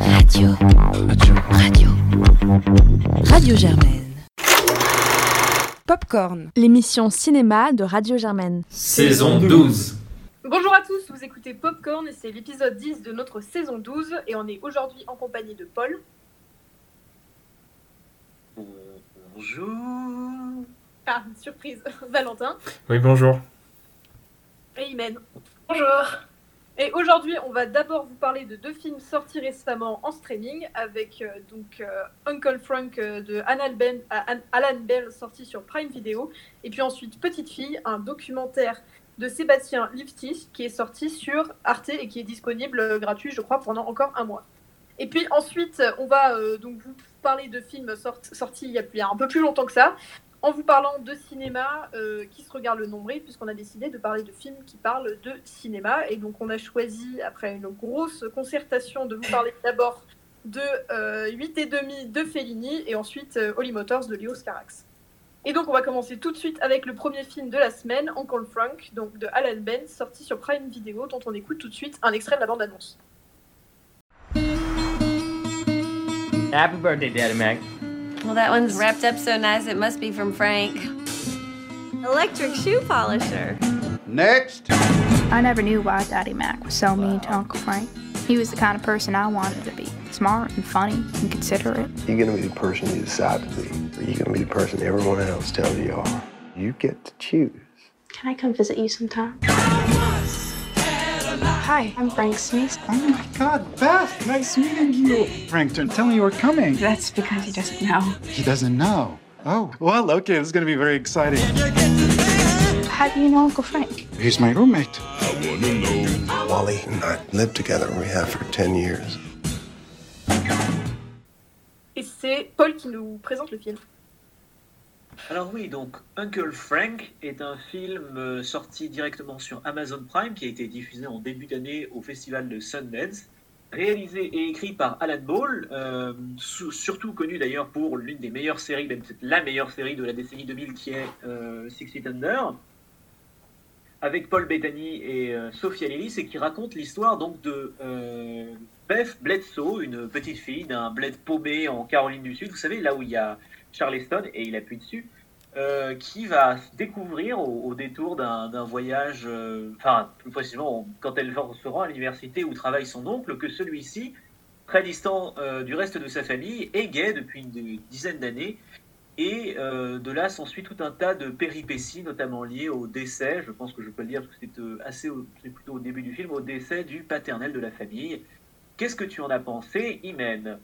Radio. Radio. Radio. Radio Germaine. Popcorn, l'émission cinéma de Radio Germaine. Saison 12. Bonjour à tous, vous écoutez Popcorn et c'est l'épisode 10 de notre saison 12 et on est aujourd'hui en compagnie de Paul. Bonjour. Ah, surprise, Valentin Oui, bonjour. et Imen. Bonjour. Et aujourd'hui, on va d'abord vous parler de deux films sortis récemment en streaming avec euh, donc euh, Uncle Frank euh, de Alan Bell, sorti sur Prime Video et puis ensuite Petite Fille, un documentaire de Sébastien Liftis qui est sorti sur Arte et qui est disponible gratuit, je crois, pendant encore un mois. Et puis ensuite, on va donc vous parler de films sort- sortis il y a un peu plus longtemps que ça, en vous parlant de cinéma euh, qui se regarde le nombril, puisqu'on a décidé de parler de films qui parlent de cinéma. Et donc on a choisi, après une grosse concertation, de vous parler d'abord de euh, 8 et demi de Fellini et ensuite euh, Holly Motors de Léo Scarax. Et donc on va commencer tout de suite avec le premier film de la semaine, Uncle Frank, donc de Alan Ben, sorti sur Prime Video, dont on écoute tout de suite un extrait de la bande-annonce. Happy birthday, Daddy Mac. Well, that one's wrapped up so nice it must be from Frank. Electric shoe polisher. Next. I never knew why Daddy Mac was so mean to Uncle Frank. He was the kind of person I wanted to be smart and funny and considerate. You're gonna be the person you decide to be, or you're gonna be the person everyone else tells you you are. You get to choose. Can I come visit you sometime? Hi, I'm Frank Smith. Oh my God, Beth! Nice meeting you. Frank didn't tell me you were coming. That's because he doesn't know. He doesn't know. Oh, well, okay, this is gonna be very exciting. How do you know Uncle Frank? He's my roommate. Wally and I lived together, we have for 10 years. Et c'est Paul qui nous présente le film. Alors oui, donc Uncle Frank est un film euh, sorti directement sur Amazon Prime qui a été diffusé en début d'année au festival de Sundance. Réalisé et écrit par Alan Ball, euh, surtout connu d'ailleurs pour l'une des meilleures séries, même peut-être la meilleure série de la décennie 2000 qui est euh, Six Feet Under, avec Paul Bettany et euh, Sophia Lillis et qui raconte l'histoire donc de Beth Bledsoe, une petite fille d'un bled paumé en Caroline du Sud, vous savez, là où il y a Charleston et il appuie dessus, euh, qui va découvrir au, détour d'un voyage, euh, enfin plus précisément quand elle se rend à l'université où travaille son oncle, que celui-ci, très distant euh, du reste de sa famille, est gay depuis une dizaine d'années. Et de là s'ensuit tout un tas de péripéties, notamment liées au décès, je pense que je peux le dire parce que c'est assez c'est plutôt au début du film, au décès du paternel de la famille. Qu'est-ce que tu en as pensé, Imen?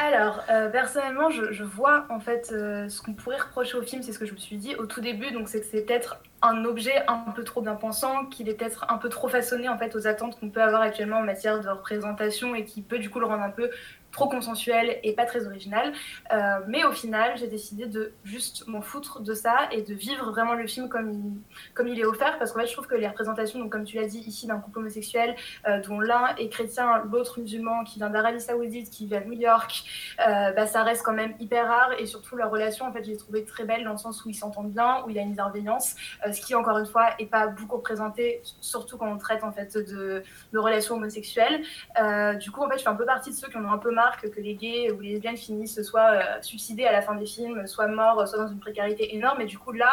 Alors, euh, personnellement, je, vois en fait euh, ce qu'on pourrait reprocher au film, c'est ce que je me suis dit au tout début, donc c'est que c'est peut-être un objet un peu trop bien pensant, qu'il est peut-être un peu trop façonné en fait aux attentes qu'on peut avoir actuellement en matière de représentation et qui peut du coup le rendre un peu trop consensuel et pas très original. Euh, mais au final, j'ai décidé de juste m'en foutre de ça et de vivre vraiment le film comme il, comme il est offert, parce qu'en fait, je trouve que les représentations, donc comme tu l'as dit ici, d'un couple homosexuel, euh, dont l'un est chrétien, l'autre musulman, qui vient d'Arabie Saoudite, qui vit à New York, euh, bah, ça reste quand même hyper rare. Et surtout leur relation en fait je l'ai trouvée très belle dans le sens où ils s'entendent bien où il y a une bienveillance ce qui encore une fois est pas beaucoup représenté surtout quand on traite en fait de, de relations homosexuelles. Du coup en fait je fais un peu partie de ceux qui en ont un peu que les gays ou les lesbiennes finissent soit euh, suicidés à la fin des films soit morts soit dans une précarité énorme. Et du coup là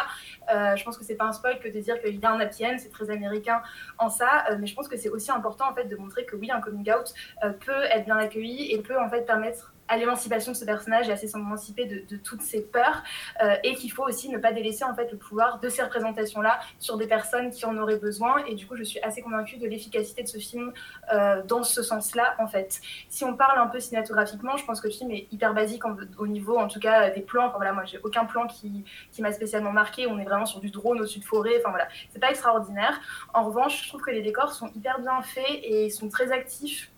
euh, je pense que c'est pas un spoil que de dire qu'il y a un happy end c'est très américain en ça euh, mais je pense que c'est aussi important en fait de montrer que oui un coming out euh, peut être bien accueilli et peut en fait permettre à l'émancipation de ce personnage et à s'émanciper de, de toutes ses peurs euh, et qu'il faut aussi ne pas délaisser en fait le pouvoir de ces représentations là sur des personnes qui en auraient besoin. Et du coup je suis assez convaincue de l'efficacité de ce film euh, dans ce sens là en fait. Si on parle un peu cinématographiquement je pense que le film est hyper basique au niveau en tout cas des plans. Enfin voilà moi j'ai aucun plan qui, qui m'a spécialement marqué. On est vraiment sur du drone au-dessus de forêt. Enfin voilà. C'est pas extraordinaire. En revanche je trouve que les décors sont hyper bien faits et sont très actifs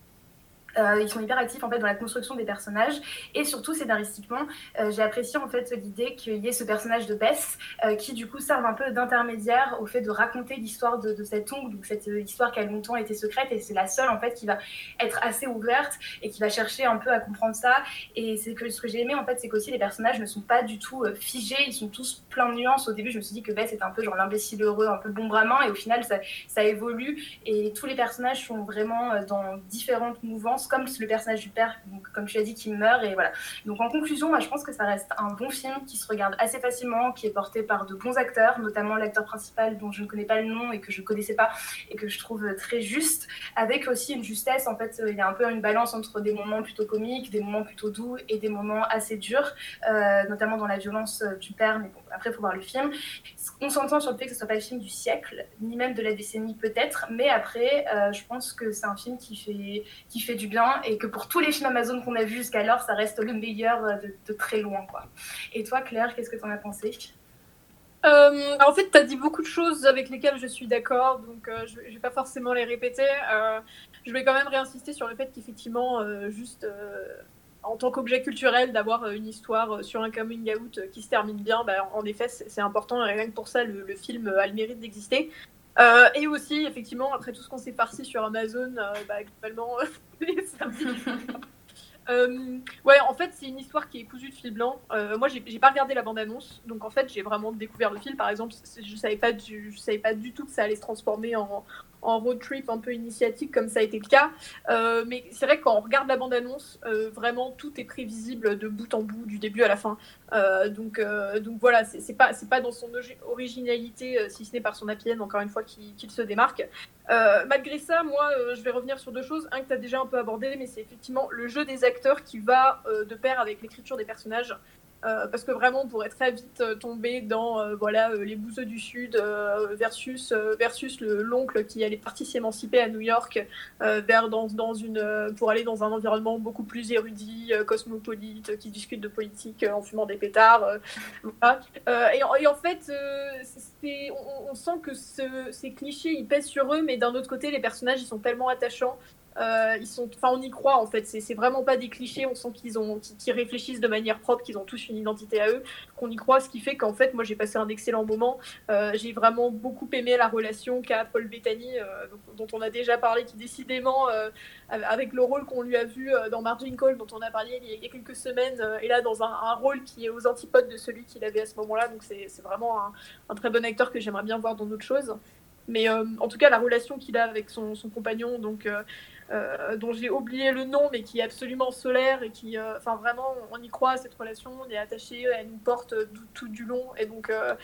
euh, ils sont hyper actifs en fait dans la construction des personnages. Et surtout scénaristiquement euh, j'ai apprécié en fait l'idée qu'il y ait ce personnage de Bess euh, qui du coup serve un peu d'intermédiaire au fait de raconter l'histoire de, de cet ongle cette histoire qui a longtemps été secrète. Et c'est la seule en fait qui va être assez ouverte et qui va chercher un peu à comprendre ça. Et ce que j'ai aimé en fait c'est qu'aussi les personnages ne sont pas du tout figés. Ils sont tous plein de nuances. Au début je me suis dit que Bess était un peu genre l'imbécile heureux un peu bon bras et au final ça, ça évolue. Et tous les personnages sont vraiment dans différentes mouvances comme le personnage du père, donc, comme tu as dit, qui meurt. Et voilà. Donc en conclusion, moi, je pense que ça reste un bon film qui se regarde assez facilement, qui est porté par de bons acteurs, notamment l'acteur principal dont je ne connais pas le nom et que je ne connaissais pas et que je trouve très juste, avec aussi une justesse. En fait, il y a un peu une balance entre des moments plutôt comiques, des moments plutôt doux et des moments assez durs, euh, notamment dans la violence du père. Après, il faut voir le film. On s'entend sur le fait que ce soit pas le film du siècle, ni même de la décennie peut-être, mais après, euh, je pense que c'est un film qui fait, qui fait du bien et que pour tous les films Amazon qu'on a vus jusqu'alors, ça reste le meilleur de, de très loin. Quoi. Et toi, Claire, qu'est-ce que tu en as pensé? Euh, en fait, tu as dit beaucoup de choses avec lesquelles je suis d'accord, donc euh, je ne vais pas forcément les répéter. Euh, je vais quand même réinsister sur le fait qu'effectivement, euh, juste euh, en tant qu'objet culturel, d'avoir une histoire sur un coming out qui se termine bien, bah, en effet, c'est important, et rien que pour ça, le, le film a le mérite d'exister. Euh, et aussi, effectivement, après tout ce qu'on s'est farci sur Amazon, euh, bah, globalement, c'est un petit euh, ouais, en fait, c'est une histoire qui est cousue de fil blanc. Euh, moi, j'ai pas regardé la bande-annonce, donc en fait, j'ai vraiment découvert le film. Par exemple, je savais pas du, je savais pas du tout que ça allait se transformer en, en road trip un peu initiatique comme ça a été le cas. Euh, mais c'est vrai que quand on regarde la bande-annonce, euh, vraiment tout est prévisible de bout en bout, du début à la fin. Euh, donc, donc voilà, c'est pas, pas dans son originalité, si ce n'est par son APN, encore une fois, qu'il qu se démarque. Malgré ça, moi, je vais revenir sur deux choses. Un que tu as déjà un peu abordé, mais c'est effectivement le jeu des acteurs qui va de pair avec l'écriture des personnages. Euh, parce que vraiment, on pourrait très vite euh, tomber dans euh, voilà, les bouseux du Sud versus, versus l'oncle qui allait partir s'émanciper à New York vers dans, dans une, pour aller dans un environnement beaucoup plus érudit, cosmopolite, qui discute de politique en fumant des pétards. Et, en fait, on, sent que ce, ces clichés, ils pèsent sur eux, mais d'un autre côté, les personnages, ils sont tellement attachants euh, ils sont, enfin, on y croit en fait. C'est vraiment pas des clichés. On sent qu'ils ont, qu'ils réfléchissent de manière propre, qu'ils ont tous une identité à eux, qu'on y croit. Ce qui fait qu'en fait, moi, j'ai passé un excellent moment. Euh, j'ai vraiment beaucoup aimé la relation qu'a Paul Bettany, euh, dont on a déjà parlé, qui décidément, avec le rôle qu'on lui a vu dans Margin Call, dont on a parlé il y a quelques semaines, et là dans un, rôle qui est aux antipodes de celui qu'il avait à ce moment-là. Donc c'est vraiment un, un, très bon acteur que j'aimerais bien voir dans d'autres choses. Mais en tout cas, la relation qu'il a avec son, son compagnon, donc euh, dont j'ai oublié le nom, mais qui est absolument solaire et qui, euh, enfin vraiment, on y croit à cette relation, on est attaché, elle nous porte tout, tout du long. Et donc, euh,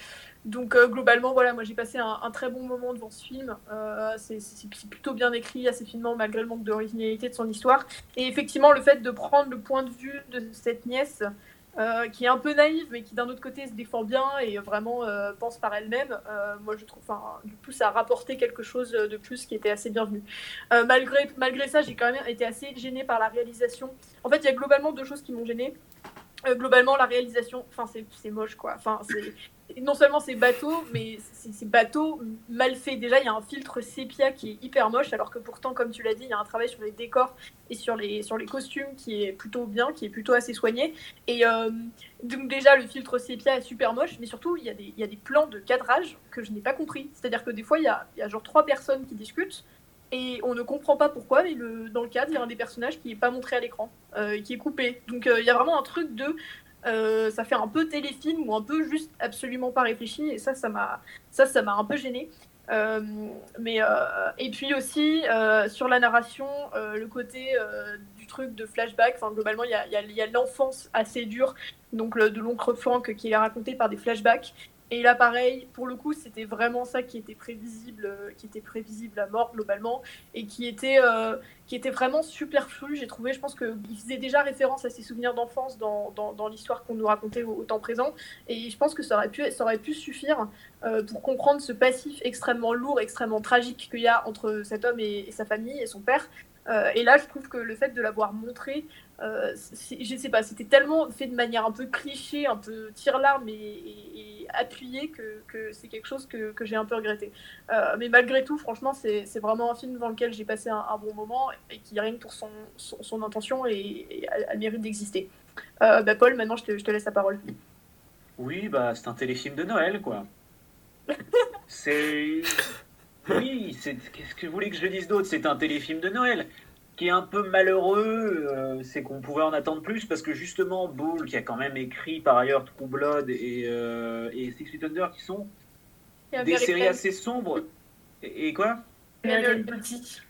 donc globalement, voilà, moi j'ai passé un, un, très bon moment devant ce film. c'est plutôt bien écrit, assez finement, malgré le manque d'originalité de son histoire. Et effectivement, le fait de prendre le point de vue de cette nièce. Euh, qui est un peu naïve, mais qui d'un autre côté se défend bien et vraiment euh, pense par elle-même. Euh, moi, je trouve, du coup, ça a rapporté quelque chose de plus qui était assez bienvenu. malgré, malgré ça, j'ai quand même été assez gênée par la réalisation. En fait, il y a globalement deux choses qui m'ont gênée. globalement, la réalisation, enfin, c'est moche, quoi. Enfin, c'est non seulement c'est bateau, mais c'est bateau mal fait. Déjà, il y a un filtre sépia qui est hyper moche, alors que pourtant, comme tu l'as dit, il y a un travail sur les décors et sur les, sur les costumes qui est plutôt bien, qui est plutôt assez soigné. Et euh, donc déjà, le filtre sépia est super moche, mais surtout, il y a des, il y a des plans de cadrage que je n'ai pas compris. C'est-à-dire que des fois, il y a, il y a genre trois personnes qui discutent, et on ne comprend pas pourquoi, mais dans le cadre, il y a un des personnages qui n'est pas montré à l'écran, euh, qui est coupé. Donc euh, il y a vraiment un truc de euh, ça fait un peu téléfilm ou un peu juste absolument pas réfléchi et ça ça m'a ça ça un peu gêné euh, mais euh, et puis aussi sur la narration le côté du truc de flashback enfin globalement il y a, y a, l'enfance assez dure donc de l'oncle Frank qui est raconté par des flashbacks et là, pareil, pour le coup, c'était vraiment ça qui était prévisible, euh, qui était prévisible à mort globalement, et qui était, euh, qui était vraiment superflu. J'ai trouvé, je pense qu'il faisait déjà référence à ses souvenirs d'enfance dans, dans, l'histoire qu'on nous racontait au, temps présent, et je pense que ça aurait pu, ça aurait pu suffire euh, pour comprendre ce passif extrêmement lourd, extrêmement tragique qu'il y a entre cet homme et sa famille et son père. Euh, et là, je trouve que le fait de l'avoir montré, euh, je sais pas, c'était tellement fait de manière un peu cliché, un peu tire-larme et, et, et, appuyé que, que c'est quelque chose que, que j'ai un peu regretté. Euh, mais malgré tout, franchement, c'est vraiment un film dans lequel j'ai passé un, un, bon moment et qui, rien que pour son, son, son intention, et, et a, a, le mérite d'exister. Euh, bah, Paul, maintenant, je te, je te laisse la parole. Oui, bah, c'est un téléfilm de Noël, quoi. c'est oui, qu'est-ce que vous voulez que je dise d'autre? C'est un téléfilm de Noël qui est un peu malheureux, euh, c'est qu'on pouvait en attendre plus parce que justement Bull, qui a quand même écrit par ailleurs True Blood et, euh, et Six Feet Under, qui sont des séries assez sombres. Et, et quoi? American Beauty.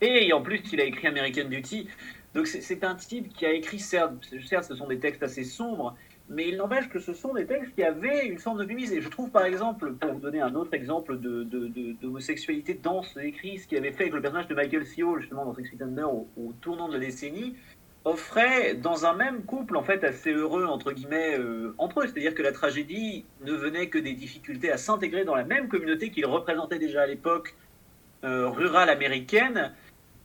Et en plus, il a écrit American Beauty. Donc c'est un type qui a écrit, certes, certes, ce sont des textes assez sombres, mais il n'empêche que ce sont des textes qui avaient une forme de mise. Et je trouve, par exemple, pour vous donner un autre exemple d'homosexualité de, de, dense écrit, ce qu'il avait fait avec le personnage de Michael C. justement, dans Six Feet Under, au, au, tournant de la décennie, offrait dans un même couple, en fait, assez heureux, entre guillemets, euh, entre eux. C'est-à-dire que la tragédie ne venait que des difficultés à s'intégrer dans la même communauté qu'il représentait déjà à l'époque euh, rurale américaine,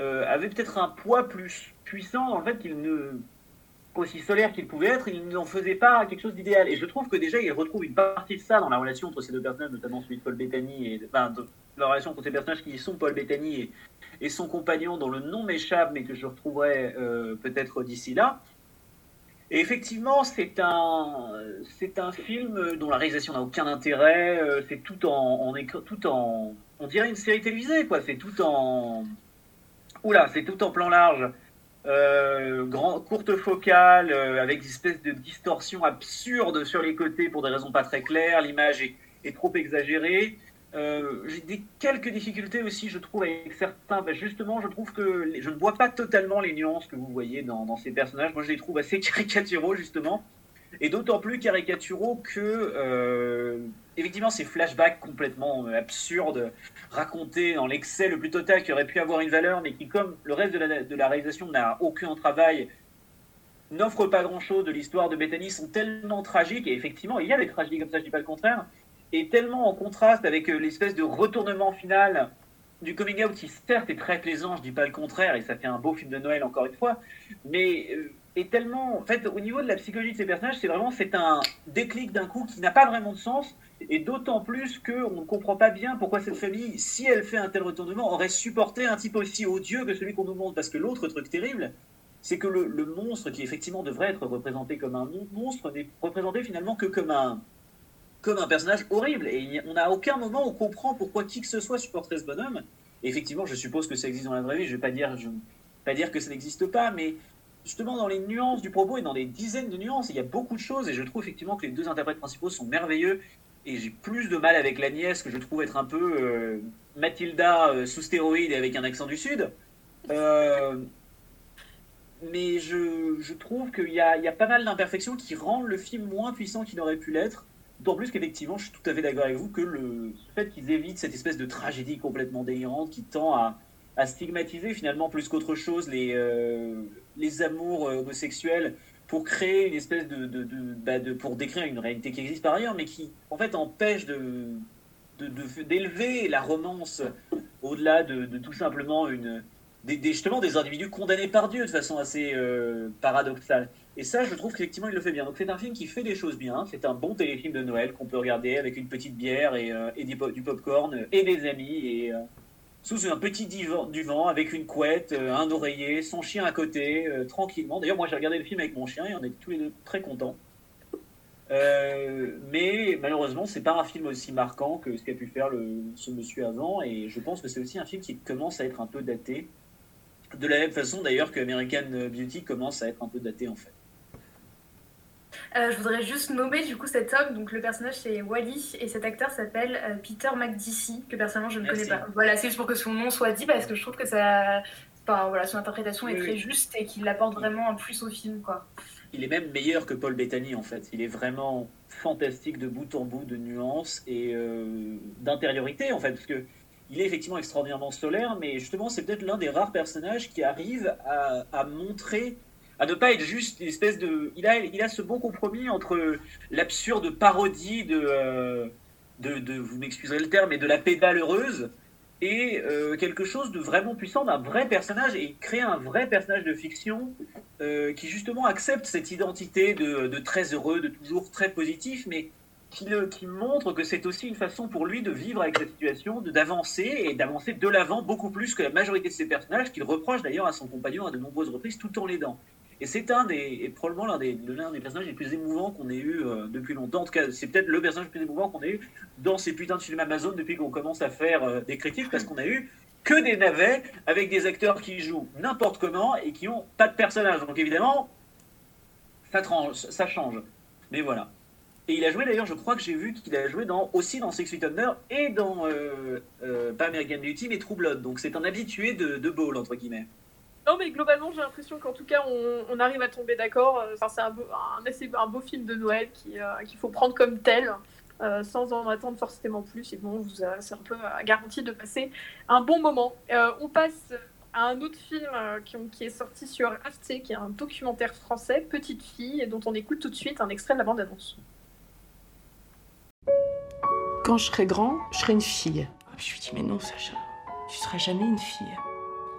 euh, avait peut-être un poids plus puissant dans le fait qu'il ne aussi solaire qu'il pouvait être, il n'en faisait pas quelque chose d'idéal. Et je trouve que déjà, il retrouve une partie de ça dans la relation entre ces deux personnages, notamment celui de Paul Bettany, et enfin, la relation entre ces personnages qui sont Paul Bettany et, son compagnon, dont le nom m'échappe, mais que je retrouverai euh, peut-être d'ici là. Et effectivement, c'est un, c'est un film dont la réalisation n'a aucun intérêt. Euh, c'est tout en, tout en, on dirait une série télévisée, quoi. C'est tout en, oula, c'est tout en plan large. Euh, courte focale, euh, avec des espèces de distorsions absurdes sur les côtés pour des raisons pas très claires. L'image est, trop exagérée. Euh, J'ai quelques difficultés aussi, je trouve, avec certains. Ben justement, je trouve que je ne vois pas totalement les nuances que vous voyez dans, dans, ces personnages. Moi, je les trouve assez caricaturaux, justement. Et d'autant plus caricaturaux que, euh, effectivement, ces flashbacks complètement absurdes, racontés dans l'excès le plus total, qui aurait pu avoir une valeur, mais qui, comme le reste de la, réalisation n'a aucun travail, n'offrent pas grand-chose de l'histoire de Bethany, sont tellement tragiques, et effectivement, il y a des tragédies comme ça, je dis pas le contraire, et tellement en contraste avec l'espèce de retournement final du coming out qui certes est très plaisant, je dis pas le contraire, et ça fait un beau film de Noël encore une fois, mais euh, est tellement, en fait, au niveau de la psychologie de ces personnages, c'est vraiment c'est un déclic d'un coup qui n'a pas vraiment de sens, et d'autant plus qu'on ne comprend pas bien pourquoi cette famille, si elle fait un tel retournement, aurait supporté un type aussi odieux que celui qu'on nous montre, parce que l'autre truc terrible, c'est que le, monstre qui effectivement devrait être représenté comme un monstre n'est représenté finalement que comme un comme un personnage horrible. Et on n'a aucun moment où on comprend pourquoi qui que ce soit supporterait ce bonhomme. Et effectivement, je suppose que ça existe dans la vraie vie. Je ne vais pas dire, je pas dire que ça n'existe pas, mais justement dans les nuances du propos et dans des dizaines de nuances, il y a beaucoup de choses. Et je trouve effectivement que les deux interprètes principaux sont merveilleux. Et j'ai plus de mal avec la nièce que je trouve être un peu euh, Mathilda euh, sous stéroïde et avec un accent du Sud. Euh, mais je, je trouve qu'il y, y a, pas mal d'imperfections qui rendent le film moins puissant qu'il aurait pu l'être. D'autant plus qu'effectivement, je suis tout à fait d'accord avec vous que le fait qu'ils évitent cette espèce de tragédie complètement délirante qui tend à, à stigmatiser finalement plus qu'autre chose les, les amours homosexuels pour créer une espèce de, bah de, pour décrire une réalité qui existe par ailleurs, mais qui en fait empêche de d'élever la romance au-delà de, tout simplement une des, des, justement des individus condamnés par Dieu de façon assez euh, paradoxale. Et ça, je trouve qu'effectivement, il le fait bien. Donc, c'est un film qui fait des choses bien. C'est un bon téléfilm de Noël qu'on peut regarder avec une petite bière et, euh, et du, du popcorn et des amis et euh, sous un petit divan, du vent avec une couette, euh, un oreiller, son chien à côté, euh, tranquillement. D'ailleurs, moi, j'ai regardé le film avec mon chien et on est tous les deux très contents. Euh, mais malheureusement, c'est pas un film aussi marquant que ce qu'a pu faire ce monsieur avant. Et je pense que c'est aussi un film qui commence à être un peu daté. De la même façon, d'ailleurs, que American Beauty commence à être un peu daté en fait. Euh, je voudrais juste nommer du coup cet homme, donc le personnage c'est Wally et cet acteur s'appelle euh, Peter McDicey, que personnellement je ne Merci. connais pas. Voilà, c'est juste pour que son nom soit dit parce que je trouve que ça, enfin, voilà, son interprétation est très juste et qu'il apporte vraiment un plus au film quoi. Il est même meilleur que Paul Bettany en fait. Il est vraiment fantastique de bout en bout de nuances et euh, d'intériorité en fait, parce que il est effectivement extraordinairement solaire, mais justement c'est peut-être l'un des rares personnages qui arrive à, à montrer, à ne pas être juste une espèce de, il a, il a ce bon compromis entre l'absurde parodie de, euh, de, vous m'excuserez le terme, mais de la pédale heureuse et euh, quelque chose de vraiment puissant d'un vrai personnage et créer un vrai personnage de fiction euh, qui justement accepte cette identité de, de, très heureux, de toujours très positif, mais qui, le, qui montre que c'est aussi une façon pour lui de vivre avec cette situation, d'avancer et d'avancer de l'avant beaucoup plus que la majorité de ses personnages, qu'il reproche d'ailleurs à son compagnon à de nombreuses reprises tout en l'aidant. Et c'est un des, probablement l'un des, des personnages les plus émouvants qu'on ait eu euh, depuis longtemps. En tout cas, c'est peut-être le personnage le plus émouvant qu'on ait eu dans ces putains de films Amazon depuis qu'on commence à faire euh, des critiques, parce qu'on a eu que des navets avec des acteurs qui jouent n'importe comment et qui ont pas de personnage. Donc évidemment, ça, change. Mais voilà. Et il a joué d'ailleurs, je crois que j'ai vu qu'il a joué aussi dans Six Feet et dans euh, euh, pas American Beauty mais True. Donc c'est un habitué de, de Ball entre guillemets. Non mais globalement j'ai l'impression qu'en tout cas on, on arrive à tomber d'accord. Euh, Enfin, c'est un, beau- un, assez, un beau film de Noël qui, euh, qu'il faut prendre comme tel. euh, sans en attendre forcément plus. Et bon, c'est un peu euh, garanti de passer un bon moment. Euh, on passe à un autre film euh, qui, qui est sorti sur Arte, qui est un documentaire français, Petite fille, et dont on écoute tout de suite un extrait de la bande-annonce. Quand je serai grand, je serai une fille. Je lui dis, mais non, Sacha, tu seras jamais une fille.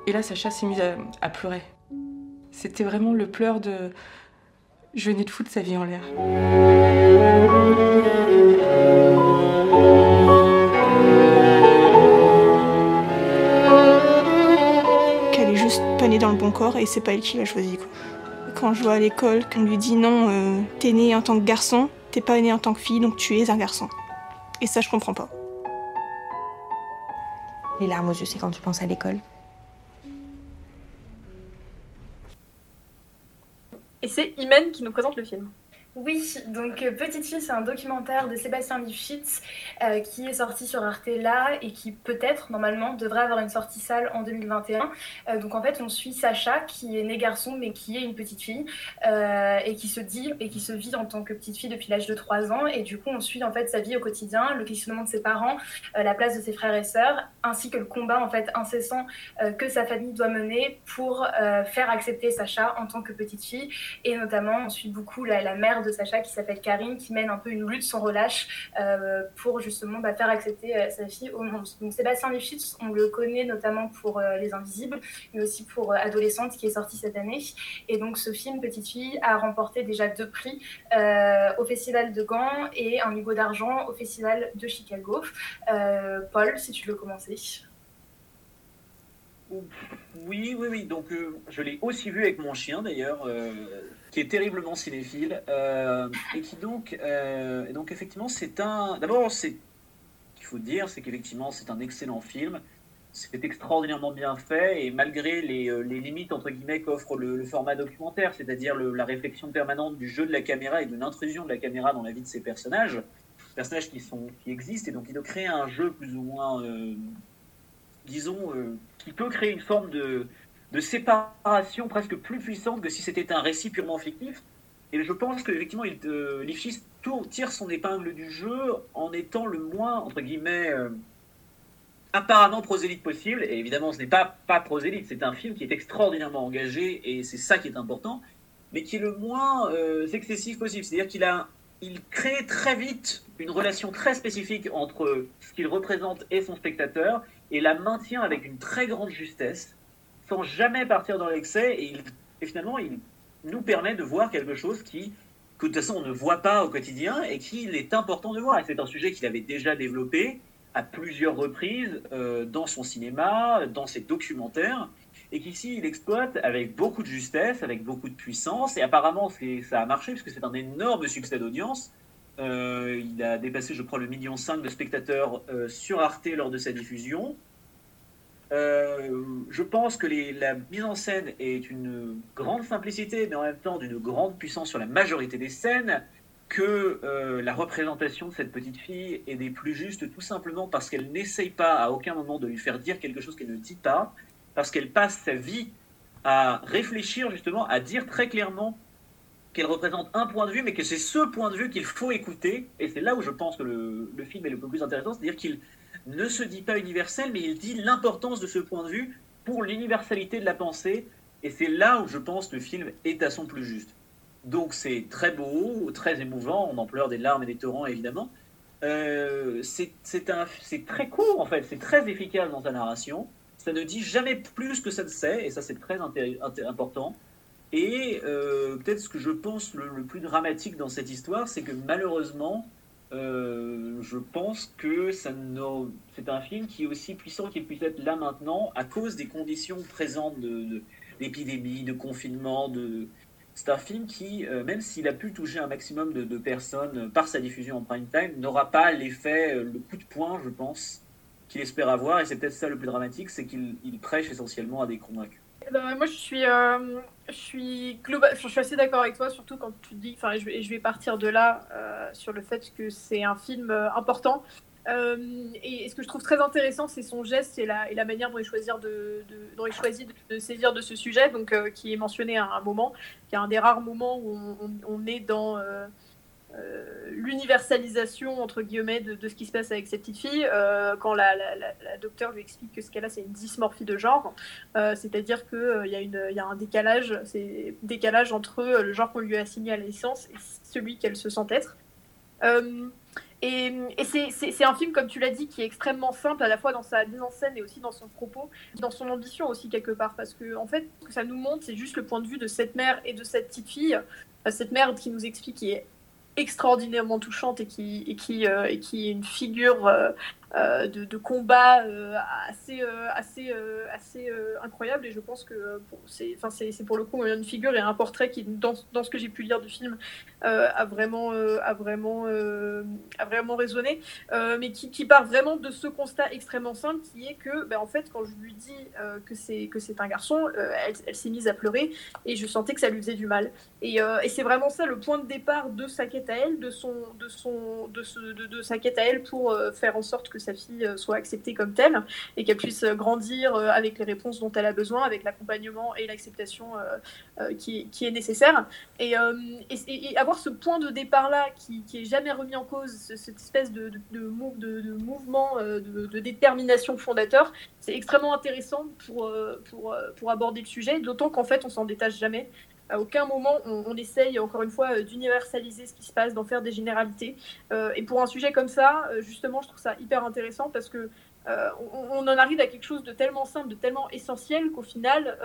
Et là, Sacha s'est mise à, à pleurer. C'était vraiment le pleur de. Je venais de foutre sa vie en l'air. qu'elle est juste pas née dans le bon corps et c'est pas elle qui l'a choisi. Quoi. Quand je vois à l'école qu'on lui dit non, euh, t'es né en tant que garçon, t'es pas né en tant que fille, donc tu es un garçon. Et ça, je comprends pas. Les larmes aux yeux, c'est quand tu penses à l'école. Et c'est Imen qui nous présente le film. Oui, donc euh, Petite fille, c'est un documentaire de Sébastien Lifshitz euh, qui est sorti sur Arte là et qui peut-être, normalement, devrait avoir une sortie salle en 2021. Euh, donc en fait, on suit Sacha qui est né garçon mais qui est une petite fille et qui se dit et qui se vit en tant que petite fille depuis l'âge de 3 ans. Et du coup, on suit en fait sa vie au quotidien, le questionnement de ses parents, la place de ses frères et sœurs, ainsi que le combat en fait incessant que sa famille doit mener pour faire accepter Sacha en tant que petite fille. Et notamment, on suit beaucoup la, la mère de Sacha qui s'appelle Karine, qui mène un peu une lutte sans relâche euh, pour justement bah, faire accepter euh, sa fille au monde. Donc Sébastien Lifshitz, on le connaît notamment pour euh, Les Invisibles, mais aussi pour Adolescente qui est sorti cette année. Et donc ce film, Petite fille, a remporté déjà deux prix au Festival de Gand et un Hugo d'argent au Festival de Chicago. Paul, si tu veux commencer. Oui, oui, oui. Donc, je l'ai aussi vu avec mon chien d'ailleurs, qui est terriblement cinéphile, euh, et qui donc, euh, et donc effectivement, c'est un. D'abord, c'est qu'il faut dire, c'est qu'effectivement, c'est un excellent film. C'est extraordinairement bien fait, et malgré les, euh, les limites entre guillemets qu'offre le, format documentaire, c'est-à-dire la réflexion permanente du jeu de la caméra et de l'intrusion de la caméra dans la vie de ces personnages, personnages qui sont qui existent, et donc il doit créer un jeu plus ou moins disons, qui peut créer une forme de, de séparation presque plus puissante que si c'était un récit purement fictif. Et je pense qu'effectivement, euh, Lifshitz tire son épingle du jeu en étant le moins, entre guillemets, euh, apparemment prosélyte possible. Et évidemment, ce n'est pas, pas prosélyte, c'est un film qui est extraordinairement engagé, et c'est ça qui est important, mais qui est le moins euh, excessif possible. C'est-à-dire qu'il a, il crée très vite une relation très spécifique entre ce qu'il représente et son spectateur, et la maintient avec une très grande justesse, sans jamais partir dans l'excès, et, finalement, il nous permet de voir quelque chose qui, que de toute façon, on ne voit pas au quotidien, et qu'il est important de voir. Et c'est un sujet qu'il avait déjà développé à plusieurs reprises euh, dans son cinéma, dans ses documentaires, et qu'ici, il exploite avec beaucoup de justesse, avec beaucoup de puissance, et apparemment, ça a marché, puisque c'est un énorme succès d'audience. Euh, il a dépassé, je crois, le million 5 de spectateurs euh, sur Arte lors de sa diffusion. Euh, je pense que la mise en scène est une grande simplicité, mais en même temps d'une grande puissance sur la majorité des scènes, que euh, la représentation de cette petite fille est des plus justes tout simplement parce qu'elle n'essaye pas à aucun moment de lui faire dire quelque chose qu'elle ne dit pas, parce qu'elle passe sa vie à réfléchir justement, à dire très clairement qu'elle représente un point de vue, mais que c'est ce point de vue qu'il faut écouter. Et c'est là où je pense que le film est le plus intéressant, c'est-à-dire qu'il ne se dit pas universel, mais il dit l'importance de ce point de vue pour l'universalité de la pensée. Et c'est là où je pense le film est à son plus juste. Donc c'est très beau, très émouvant, on en pleure des larmes et des torrents évidemment. Euh, c'est très court en fait, c'est très efficace dans sa narration. Ça ne dit jamais plus que ça ne sait, et ça c'est très important. Et euh, peut-être ce que je pense le plus dramatique dans cette histoire, c'est que malheureusement, euh, je pense que c'est un film qui est aussi puissant qu'il puisse être là maintenant à cause des conditions présentes de, de- d'épidémie, de confinement. De... C'est un film qui, euh, même s'il a pu toucher un maximum de, de personnes par sa diffusion en prime time, n'aura pas l'effet, euh, le coup de poing, je pense, qu'il espère avoir. Et c'est peut-être ça le plus dramatique, c'est qu'il il prêche essentiellement à des convaincus. Ben, moi, je suis, euh, je suis global, je suis assez d'accord avec toi, surtout quand tu dis, enfin, je je vais partir de là euh, sur le fait que c'est un film euh, important. Et, ce que je trouve très intéressant, c'est son geste et la, et la manière dont il choisit de, dont il choisit de, saisir de ce sujet, donc qui est mentionné à un moment, qui est un des rares moments où on, est dans l'universalisation entre guillemets de, ce qui se passe avec cette petite fille euh, quand la, la, docteure lui explique que ce qu'elle a c'est une dysmorphie de genre Euh, c'est-à-dire que euh, il y a un décalage c'est décalage entre euh, le genre qu'on lui a assigné à la naissance et celui qu'elle se sent être. Euh, et, et c'est- un film, comme tu l'as dit, qui est extrêmement simple à la fois dans sa mise en scène et aussi dans son propos, dans son ambition aussi quelque part, parce que en fait, ce que ça nous montre, c'est juste le point de vue de cette mère et de cette petite fille, Euh, cette mère qui nous explique qui est extraordinairement touchante euh, et qui est une figure euh, de, de combat euh, assez, euh, assez, euh, assez euh, incroyable et je pense que euh, pour- c'est pour le coup une figure et un portrait qui, dans, dans ce que j'ai pu lire du film, euh, a, vraiment, euh, a, vraiment, euh, a vraiment résonné, euh, mais qui, qui part vraiment de ce constat extrêmement simple qui est que, ben, en fait, quand je lui dis euh, que c'est que c'est un garçon, euh, elle, s'est mise à pleurer et je sentais que ça lui faisait du mal. Et, euh, et c'est vraiment ça le point de départ de sa quête à elle, de, son, de, son, de, de, sa quête à elle pour euh, faire en sorte que sa fille euh, soit acceptée comme telle et qu'elle puisse euh, grandir euh, avec les réponses dont elle a besoin, avec l'accompagnement et l'acceptation qui, qui est nécessaire. Et, avoir ce point de départ-là qui, qui est jamais remis en cause, ce- cette espèce de, de, de, mou- de- de mouvement de, détermination fondateur, c'est extrêmement intéressant pour, pour, pour aborder le sujet, d'autant qu'en fait on s'en détache jamais. À aucun moment on, essaye, encore une fois, euh, d'universaliser ce qui se passe, d'en faire des généralités. Euh, et pour un sujet comme ça, euh, justement, je trouve ça hyper intéressant parce que on, en arrive à quelque chose de tellement simple, de tellement essentiel qu'au final,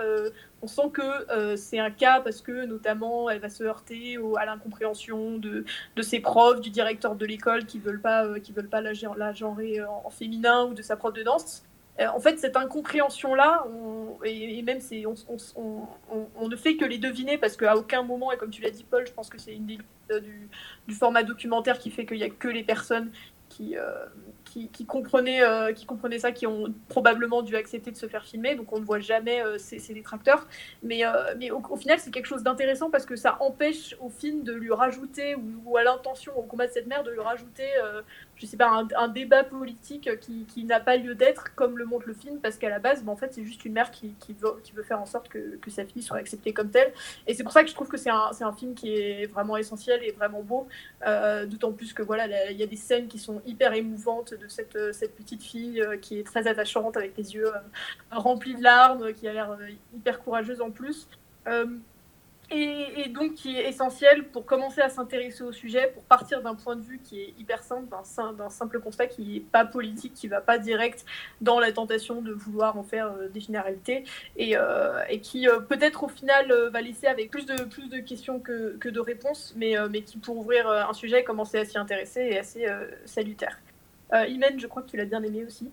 on sent que c'est un cas parce que notamment elle va se heurter à l'incompréhension de, de ses profs, du directeur de l'école qui veulent pas, qui veulent pas la, la genrer en, en féminin ou de sa prof de danse. Euh, en fait, cette incompréhension-là, on- et, même c'est, on, ne fait que les deviner parce qu'à aucun moment, et comme tu l'as dit Paul, je pense que c'est une des euh, du, du format documentaire qui fait qu'il n'y a que les personnes qui, euh, qui, comprenaient, euh, qui comprenaient ça, qui ont probablement dû accepter de se faire filmer, donc on ne voit jamais euh, ces, ces détracteurs. Mais, euh, mais au, final, c'est quelque chose d'intéressant parce que ça empêche au film de lui rajouter, ou, à l'intention, au combat de cette mère, de lui rajouter, euh, je sais pas, un, débat politique qui, n'a pas lieu d'être, comme le montre le film, parce qu'à la base, bah, en fait, c'est juste une mère qui, veut, faire en sorte que, que sa fille soit acceptée comme telle. Et c'est pour ça que je trouve que c'est un, un film qui est vraiment essentiel et vraiment beau, euh, d'autant plus que voilà, là, il y a des scènes qui sont hyper émouvantes de cette, euh, cette petite fille euh, qui est très attachante avec les yeux euh, remplis de larmes, qui a l'air hyper courageuse en plus. Et, donc qui est essentiel pour commencer à s'intéresser au sujet, pour partir d'un point de vue qui est hyper simple, d'un sim- d'un simple constat qui n'est pas politique, qui va pas direct dans la tentation de vouloir en faire des généralités, et, qui peut-être au final va laisser avec plus de, questions que, de réponses, mais, mais qui pour ouvrir un sujet, commencer à s'y intéresser est assez salutaire. Euh, Imen, je crois que tu l'as bien aimé aussi.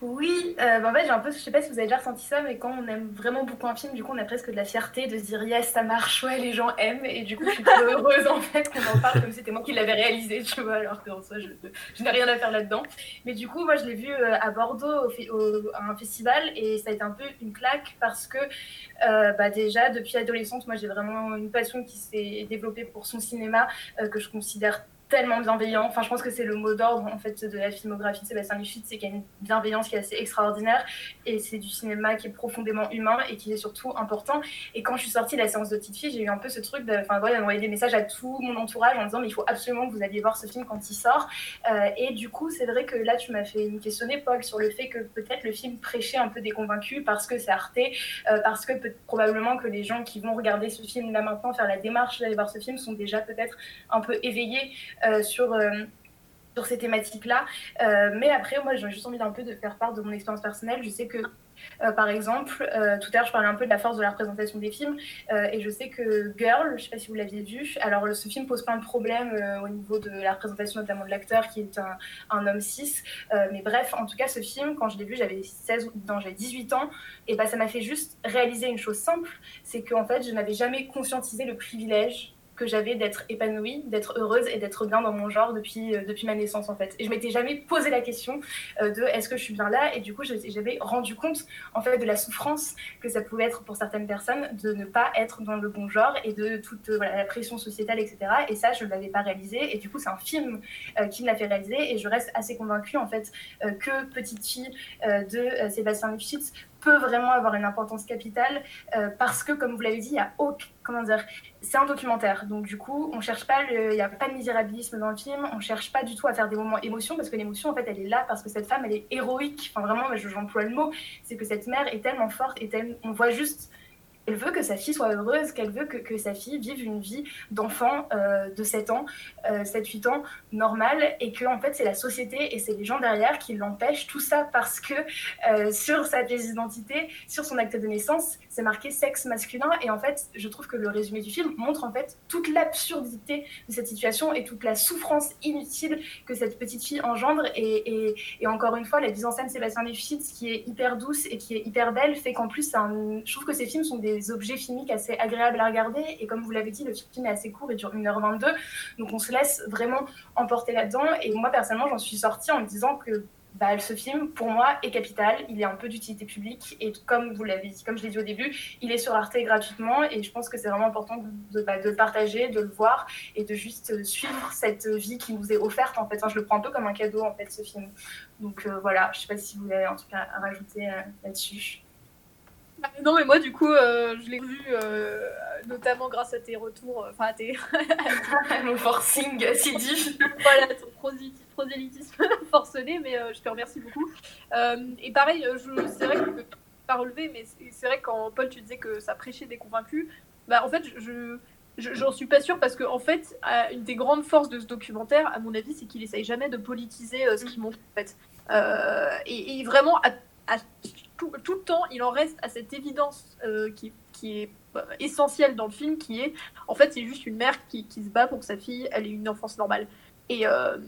Oui, euh, bah en fait, j'ai un peu, je sais pas si vous avez déjà ressenti ça, mais quand on aime vraiment beaucoup un film, du coup, on a presque de la fierté de se dire yes, ça marche, ouais, les gens aiment, et du coup, je suis trop heureuse en fait qu'on en parle comme si c'était moi qui l'avais réalisé, tu vois, alors qu'en soi, je, je n'ai rien à faire là-dedans. Mais du coup, moi, je l'ai vu euh, à Bordeaux au, à un festival, et ça a été un peu une claque parce que, euh, bah, déjà, depuis adolescente, moi, j'ai vraiment une passion qui s'est développée pour son cinéma euh, que je considère tellement bienveillant. Enfin, je pense que c'est le mot d'ordre en fait de la filmographie de Sébastien Lufit, c'est qu'il y a une bienveillance qui est assez extraordinaire et c'est du cinéma qui est profondément humain et qui est surtout important. Et quand je suis sortie de la séance de petite fille, j'ai eu un peu ce truc de, d'envoyer des messages à tout mon entourage en disant mais il faut absolument que vous alliez voir ce film quand il sort. Euh, et du coup, c'est vrai que là, tu m'as fait me questionner, Paul, sur le fait que peut-être le film prêchait un peu des convaincus parce que c'est Arte, euh, parce que probablement que les gens qui vont regarder ce film là maintenant, faire la démarche d'aller voir ce film, sont déjà peut-être un peu éveillés sur, euh, sur ces thématiques-là. Euh, mais après, moi, j'ai juste envie d'un peu de faire part de mon expérience personnelle. Je sais que, euh, par exemple, euh, tout à l'heure, je parlais un peu de la force de la représentation des films, euh, et je sais que Girl, je ne sais pas si vous l'aviez vu, alors ce film pose plein de problèmes euh, au niveau de la représentation notamment de l'acteur, qui est un, un homme cis. Euh, mais bref, en tout cas, ce film, quand je l'ai vu, j'avais 16 ou- non, j'avais 18 ans, et bah, ça m'a fait juste réaliser une chose simple, c'est qu'en fait, je n'avais jamais conscientisé le privilège j'avais d'être épanouie, d'être heureuse et d'être bien dans mon genre depuis, euh, depuis ma naissance en fait. Et je m'étais jamais posé la question euh, de est-ce que je suis bien là? Et du coup j'avais rendu compte en fait de la souffrance que ça pouvait être pour certaines personnes de ne pas être dans le bon genre et de toute voilà, la pression sociétale etc. Et ça je ne l'avais pas réalisé et du coup c'est un film qui me l'a fait réaliser et je reste assez convaincue en fait que Petite fille de Sébastien Lifshitz peut vraiment avoir une importance capitale euh, parce que, comme vous l'avez dit, il y a aucun, comment dire, c'est un documentaire. Donc du coup, on cherche pas, il n'y a pas de misérabilisme dans le film, on cherche pas du tout à faire des moments émotion parce que l'émotion, en fait, elle est là parce que cette femme, elle est héroïque. Enfin vraiment, j'emploie le mot, c'est que cette mère est tellement forte et tellement, on voit juste elle veut que sa fille soit heureuse, qu'elle veut que, que, sa fille vive une vie d'enfant euh, de 7 ans, euh, 7-8 ans, normale, et que en fait c'est la société et c'est les gens derrière qui l'empêchent. Tout ça parce que euh, sur sa pièce sur son acte de naissance, c'est marqué sexe masculin. Et en fait, je trouve que le résumé du film montre en fait toute l'absurdité de cette situation et toute la souffrance inutile que cette petite fille engendre. Et, encore une fois, la mise en scène Sébastien Lefschitz, qui est hyper douce et qui est hyper belle, fait qu'en plus, je trouve que ces films sont des des objets filmiques assez agréables à regarder. Et comme vous l'avez dit, le film est assez court, il dure 1h22. Donc on se laisse vraiment emporter là-dedans. Et moi, personnellement, j'en suis sortie en me disant que bah, ce film, pour moi, est capital. Il est un peu d'utilité publique. Et comme vous l'avez dit, comme je l'ai dit au début, il est sur Arte gratuitement. Et je pense que c'est vraiment important de, bah, le partager, de le voir et de juste suivre cette vie qui nous est offerte. En fait, je le prends un peu comme un cadeau, en fait, ce film. Donc euh, voilà, je ne sais pas si vous avez en tout cas à rajouter euh, là-dessus. Bah, non, mais moi, du coup, euh, je l'ai vu euh, notamment grâce à tes retours, enfin à tes. Mon forcing assidu. voilà, ton prosélytisme forcené, mais euh, je te remercie beaucoup. et pareil, c'est vrai que pas relevé, mais c'est vrai que quand Paul, tu disais que ça prêchait des convaincus, bah en fait, je. J'en suis pas sûre parce que en fait, une des grandes forces de ce documentaire, à mon avis, c'est qu'il essaye jamais de politiser ce qu'il montre en fait. Et, et, vraiment, à, à tout, le temps, il en reste à cette évidence euh, qui, qui, est euh, essentielle dans le film, qui est, en fait, c'est juste une mère qui, qui, se bat pour que sa fille, ait une enfance normale. Euh,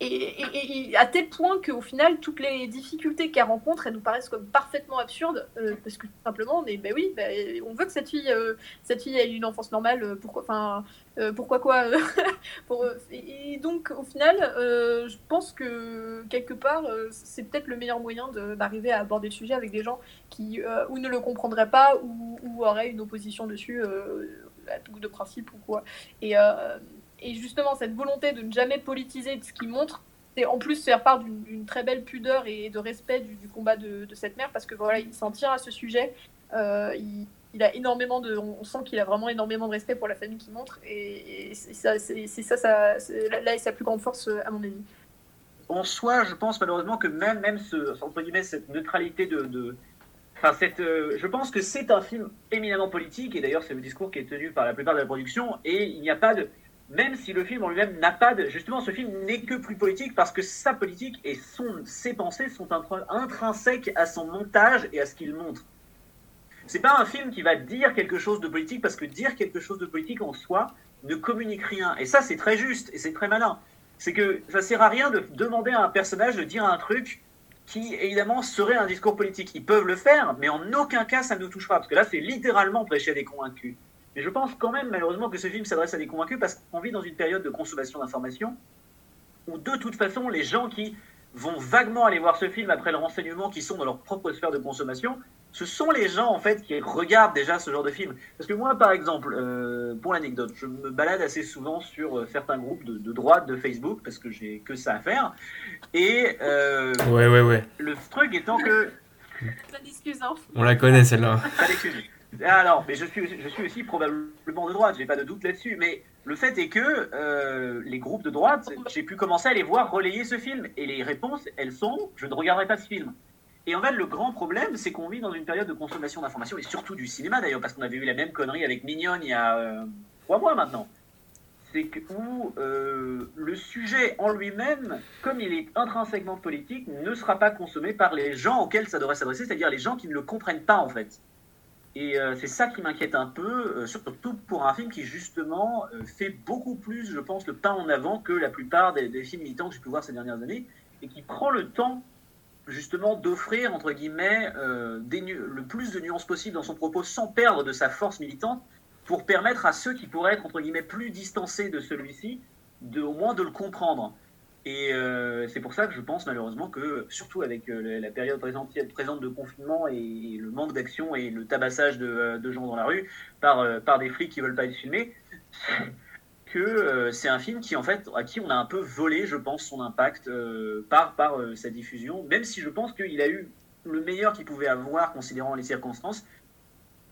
et, à tel point qu'au final, toutes les difficultés qu'elle rencontre, elles nous paraissent comme parfaitement absurdes, euh, parce que tout simplement, est, ben oui, ben, on veut que cette fille, euh, cette fille ait une enfance normale, pourquoi, pourquoi quoi et, donc, au final, je pense que quelque part, c'est peut-être le meilleur moyen d'arriver à aborder le sujet avec des gens qui ou ne le comprendraient pas ou, auraient une opposition dessus, de principe ou quoi. Et et justement, cette volonté de ne jamais politiser de ce qu'il montre, c'est en plus faire part d'une très belle pudeur et de respect du, combat de, cette mère, parce que voilà, il s'en tient à ce sujet. Euh, il, a énormément de, on sent qu'il a vraiment énormément de respect pour la famille qu'il montre, et, c'est ça, c'est ça, ça là, sa plus grande force à mon avis. En soi, je pense malheureusement que même, même cette neutralité de, de... Enfin, cette, euh, je pense que c'est un film éminemment politique, et d'ailleurs c'est le discours qui est tenu par la plupart de la production, et il n'y a pas de, même si le film en lui-même n'a pas de... Justement, ce film n'est que plus politique parce que sa politique et son, ses pensées sont intrinsèques à son montage et à ce qu'il montre. C'est pas un film qui va dire quelque chose de politique parce que dire quelque chose de politique en soi ne communique rien. Et ça, c'est très juste et c'est très malin. C'est que ça sert à rien de demander à un personnage de dire un truc qui, évidemment, serait un discours politique. Ils peuvent le faire, mais en aucun cas ça ne nous touche pas. Parce que là, c'est littéralement prêcher des convaincus. Mais je pense quand même, malheureusement, que ce film s'adresse à des convaincus parce qu'on vit dans une période de consommation d'informations où, de toute façon, les gens qui vont vaguement aller voir ce film après le renseignement, qui sont dans leur propre sphère de consommation, ce sont les gens, en fait, qui regardent déjà ce genre de film. Parce que moi, par exemple, euh, pour l'anecdote, je me balade assez souvent sur euh, certains groupes de, droite de Facebook, parce que j'ai que ça à faire. Et euh, ouais, ouais, ouais. le truc étant que... Pas d'excuses, hein. On la connaît, celle-là. Pas d'excuses. Alors, mais je suis, je suis aussi probablement de droite, j'ai pas de doute là-dessus. Mais le fait est que euh, les groupes de droite, j'ai pu commencer à les voir relayer ce film. Et les réponses, elles sont je ne regarderai pas ce film. Et en fait, le grand problème, c'est qu'on vit dans une période de consommation d'informations, et surtout du cinéma d'ailleurs, parce qu'on avait eu la même connerie avec Mignonne il y a euh, trois mois maintenant. C'est que où euh, le sujet en lui-même, comme il est intrinsèquement politique, ne sera pas consommé par les gens auxquels ça devrait s'adresser, c'est-à-dire les gens qui ne le comprennent pas en fait. Et euh, c'est ça qui m'inquiète un peu, euh, surtout pour un film qui justement euh, fait beaucoup plus, je pense, le pas en avant que la plupart des, films militants que j'ai pu voir ces dernières années, et qui prend le temps justement d'offrir, entre guillemets, le plus de nuances possible dans son propos sans perdre de sa force militante, pour permettre à ceux qui pourraient être entre guillemets plus distancés de celui-ci, de au moins de le comprendre. Et euh, c'est pour ça que je pense malheureusement que, surtout avec euh, la période présente, de confinement et le manque d'action et le tabassage de, euh, gens dans la rue par, des flics qui veulent pas être filmés, que c'est un film qui en fait à qui on a un peu volé, je pense, son impact par, par sa diffusion, même si je pense qu'il a eu le meilleur qu'il pouvait avoir considérant les circonstances.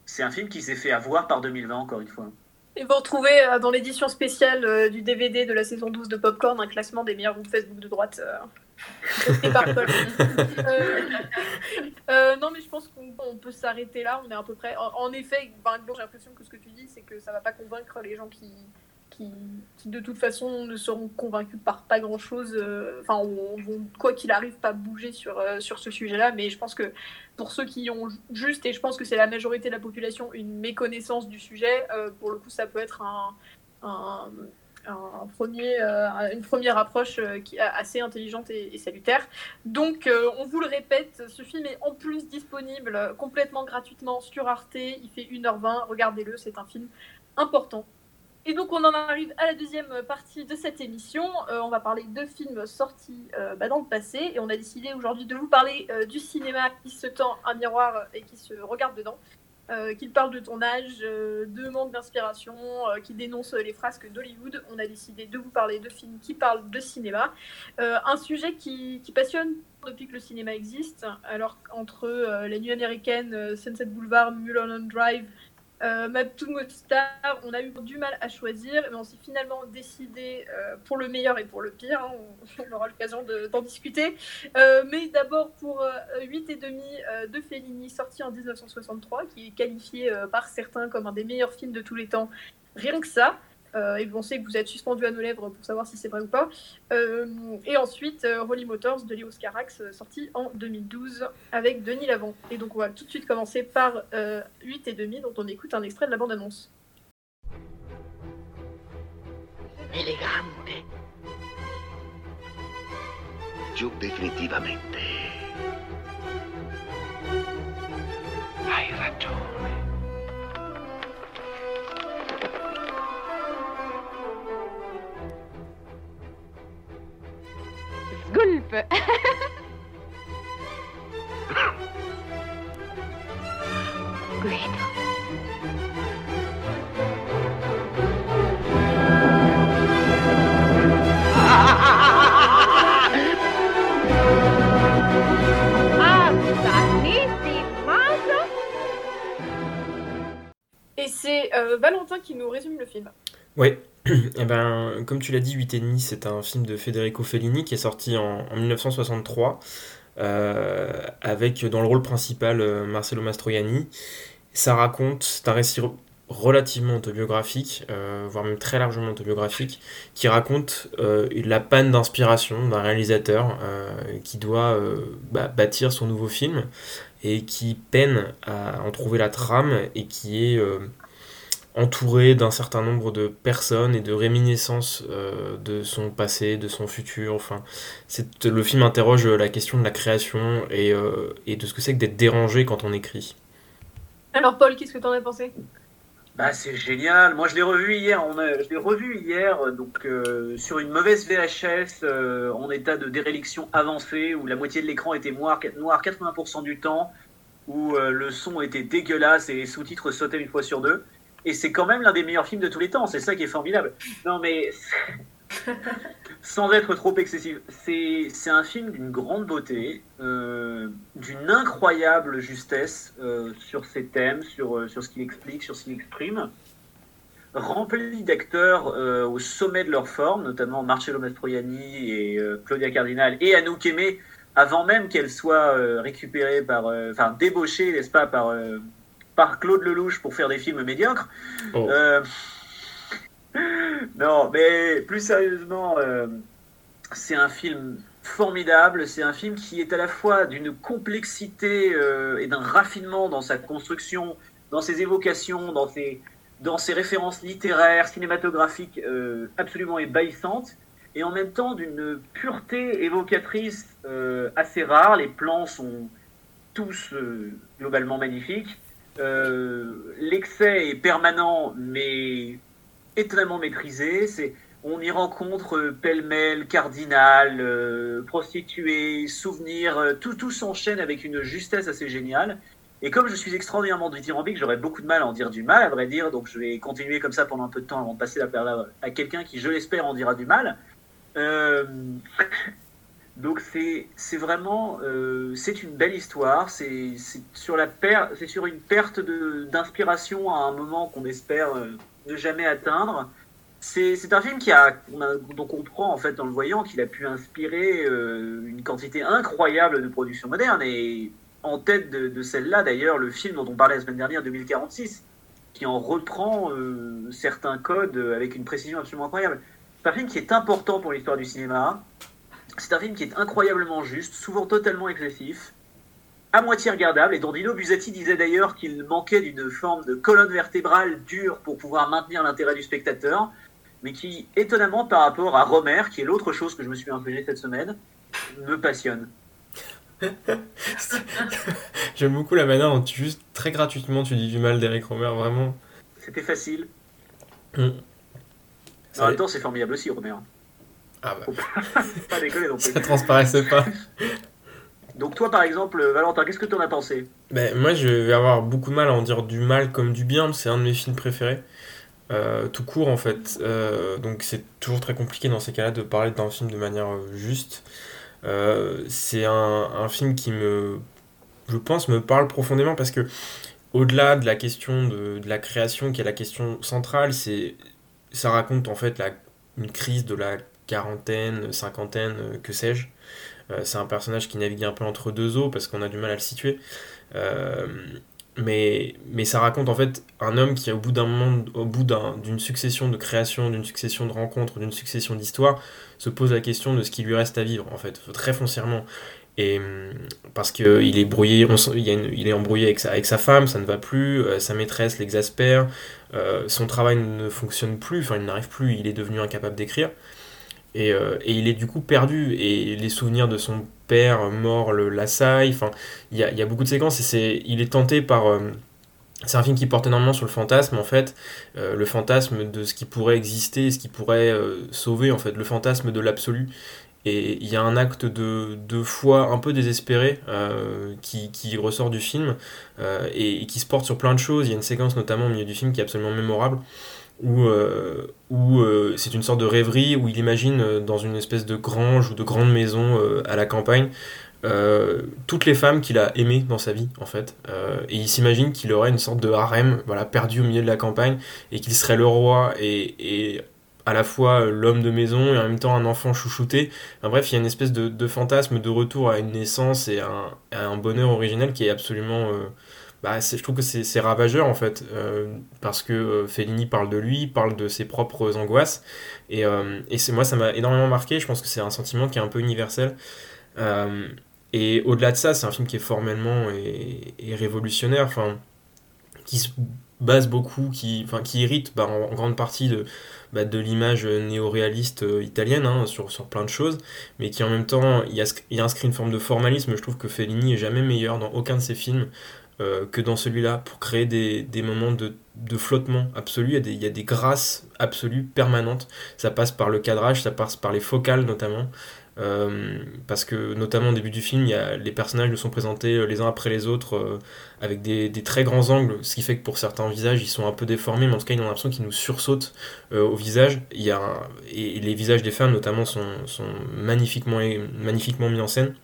C'est un film qui s'est fait avoir par 2020 encore une fois. Et vous retrouvez euh, dans l'édition spéciale euh, du DVD de la saison 12 de Popcorn un classement des meilleurs groupes Facebook de droite. Euh, par Paul. non, mais je pense qu'on peut s'arrêter là. On est à peu près. En, effet, j'ai l'impression que ce que tu dis, c'est que ça va pas convaincre les gens qui, qui, de toute façon ne seront convaincus par pas grand chose, euh, enfin, quoi qu'il arrive, pas bouger sur, euh, sur ce sujet-là. Mais je pense que pour ceux qui ont juste, et je pense que c'est la majorité de la population, une méconnaissance du sujet, euh, pour le coup, ça peut être un, premier, une première approche qui est assez intelligente et, et salutaire. Donc, on vous le répète, ce film est en plus disponible complètement gratuitement sur Arte. Il fait 1h20. Regardez-le, c'est un film important et donc on en arrive à la deuxième partie de cette émission. Euh, on va parler de films sortis euh, bah, dans le passé et on a décidé aujourd'hui de vous parler euh, du cinéma qui se tend un miroir et qui se regarde dedans, qu'il parle de tournage, de manque d'inspiration, qui dénonce les frasques d'Hollywood. On a décidé de vous parler de films qui parlent de cinéma, un sujet qui, passionne depuis que le cinéma existe. Alors entre la nuit américaine, Sunset Boulevard, Mulholland Drive, euh, Star, on a eu du mal à choisir, mais on s'est finalement décidé euh, pour le meilleur et pour le pire. Hein, on, aura l'occasion d'en discuter. Euh, mais d'abord pour 8 euh, et demi de Fellini, sorti en 1963, qui est qualifié par certains comme un des meilleurs films de tous les temps. Rien que ça. Euh, et on sait que vous êtes suspendu à nos lèvres pour savoir si c'est vrai ou pas. Euh, et ensuite, euh, Holy Motors de Léo Scarax, sorti en 2012 avec Denis Lavant. Et donc, on va tout de suite commencer par 8 et demi, dont on écoute un extrait de la bande-annonce. Elegante. Giù definitivamente. Ragione. Guido. Et c'est euh, Valentin qui nous résume le film. Oui, eh ben, comme tu l'as dit, 8 et demi, c'est un film de Federico Fellini qui est sorti en, 1963 euh, avec dans le rôle principal euh, Marcello Mastroianni. Ça raconte, c'est un récit relativement autobiographique, euh, voire même très largement autobiographique, qui raconte la panne d'inspiration d'un réalisateur qui doit bah, bâtir son nouveau film et qui peine à en trouver la trame et qui est entouré d'un certain nombre de personnes et de réminiscences euh, de son passé, de son futur. Enfin, c'est, le film interroge la question de la création et, euh, et de ce que c'est que d'être dérangé quand on écrit. Alors Paul, qu'est-ce que tu en as pensé? Bah, c'est génial. Moi, je l'ai revu hier. On je l'ai revu hier, donc euh, sur une mauvaise VHS en état de déréliction avancée, où la moitié de l'écran était noir, noir 80% du temps, où le son était dégueulasse et les sous-titres sautaient une fois sur deux. Et c'est quand même l'un des meilleurs films de tous les temps. C'est ça qui est formidable. Non, mais sans être trop excessif, c'est un film d'une grande beauté, euh, d'une incroyable justesse euh, sur ses thèmes, sur, euh, sur ce qu'il explique, sur ce qu'il exprime. Rempli d'acteurs au sommet de leur forme, notamment Marcello Mastroianni et Claudia Cardinal et Anouk Aimé, avant même qu'elle soit récupérée par, enfin débauchée, n'est-ce pas, par par Claude Lelouch pour faire des films médiocres. Oh. Euh, non, mais plus sérieusement, euh, c'est un film formidable. C'est un film qui est à la fois d'une complexité euh, et d'un raffinement dans sa construction, dans ses évocations, dans ses, dans ses références littéraires, cinématographiques absolument ébahissantes, et en même temps d'une pureté évocatrice assez rare. Les plans sont tous globalement magnifiques. Euh, L'excès est permanent, mais étonnamment maîtrisé. On y rencontre euh, pêle-mêle, cardinal, euh, prostituée, souvenirs, euh, tout, s'enchaîne avec une justesse assez géniale. Et comme je suis extraordinairement dithyrambique, j'aurais beaucoup de mal à en dire du mal, à vrai dire, donc je vais continuer comme ça pendant un peu de temps avant de passer la parole à quelqu'un qui, je l'espère, en dira du mal. Donc c'est vraiment euh, c'est une belle histoire. C'est sur la c'est sur une perte d'inspiration à un moment qu'on espère euh, ne jamais atteindre. C'est un film qui a on a donc on comprend en fait en le voyant qu'il a pu inspirer euh, une quantité incroyable de productions modernes et en tête de, celle-là d'ailleurs le film dont on parlait la semaine dernière 2046 qui en reprend certains codes avec une précision absolument incroyable. C'est un film qui est important pour l'histoire du cinéma. C'est un film qui est incroyablement juste, souvent totalement excessif, à moitié regardable, et dont Dino Buzzati disait d'ailleurs qu'il manquait d'une forme de colonne vertébrale dure pour pouvoir maintenir l'intérêt du spectateur, mais qui, étonnamment par rapport à Romer, qui est l'autre chose que je me suis infligé cette semaine, me passionne. J'aime beaucoup la manière dont tu, juste très gratuitement tu dis du mal d'Eric Romer, vraiment. C'était facile. Mm. En même temps, c'est formidable aussi, Romer. Ah bah. Pas, déconner non plus. Ça transparaissait pas. Donc toi, par exemple, Valentin, qu'est-ce que tu en as pensé? Ben, moi, je vais avoir beaucoup de mal à en dire du mal comme du bien, c'est un de mes films préférés. Euh, tout court, en fait. Euh, donc, c'est toujours très compliqué dans ces cas-là de parler d'un film de manière euh, juste. Euh, c'est un, un film qui me, je pense, me parle profondément parce que, au-delà de la question de, de la création, qui est la question centrale, c'est, ça raconte en fait la, une crise de la quarantaine, cinquantaine, euh, que sais-je. Euh, c'est un personnage qui navigue un peu entre deux eaux parce qu'on a du mal à le situer. Euh, mais, mais ça raconte en fait un homme qui, au bout d'un moment, au bout d'un- d'une succession de créations, d'une succession de rencontres, d'une succession d'histoires, se pose la question de ce qui lui reste à vivre, en fait, très foncièrement. Parce qu'il est brouillé, il, est embrouillé avec sa, femme, ça ne va plus, sa maîtresse l'exaspère, son travail ne fonctionne plus, enfin il n'arrive plus, il est devenu incapable d'écrire. Et, euh, et il est du coup perdu, et les souvenirs de son père mort le l'assaillent, enfin il y a, beaucoup de séquences, et c'est, il est tenté par... euh, c'est un film qui porte énormément sur le fantasme, en fait, euh, le fantasme de ce qui pourrait exister, ce qui pourrait sauver, en fait, le fantasme de l'absolu. Et il y a un acte de, de foi un peu désespéré qui, qui ressort du film et qui se porte sur plein de choses. Il y a une séquence notamment au milieu du film qui est absolument mémorable où, euh, euh, c'est une sorte de rêverie où il imagine euh, dans une espèce de grange ou de grande maison à la campagne toutes les femmes qu'il a aimées dans sa vie en fait. Et il s'imagine qu'il aurait une sorte de harem voilà perdu au milieu de la campagne et qu'il serait le roi et, et à la fois l'homme de maison et en même temps un enfant chouchouté. Bref il y a une espèce de, fantasme de retour à une naissance et à un, à un bonheur original qui est absolument bah, je trouve que c'est ravageur en fait, euh, parce que euh, Fellini parle de lui, parle de ses propres angoisses, et, euh, et moi ça m'a énormément marqué, je pense que c'est un sentiment qui est un peu universel. Et au-delà de ça, c'est un film qui est formellement et, révolutionnaire, qui se base beaucoup, qui, enfin, qui hérite bah, en, grande partie de, bah, de l'image néo-réaliste italienne hein, sur, sur plein de choses, mais qui en même temps y, a, y inscrit une forme de formalisme. Je trouve que Fellini est jamais meilleur dans aucun de ses films euh, que dans celui-là pour créer des, des moments de, de flottement absolu. Il y, a des, il y a des grâces absolues permanentes. Ça passe par le cadrage, ça passe par les focales notamment. Euh, parce que notamment au début du film, il y a, les personnages nous sont présentés euh, les uns après les autres avec des, des très grands angles, ce qui fait que pour certains visages, ils sont un peu déformés, mais en tout cas, ils ont l'impression qu'ils nous sursautent au visage. Y a et, et les visages des femmes notamment sont, sont magnifiquement, magnifiquement mis en scène.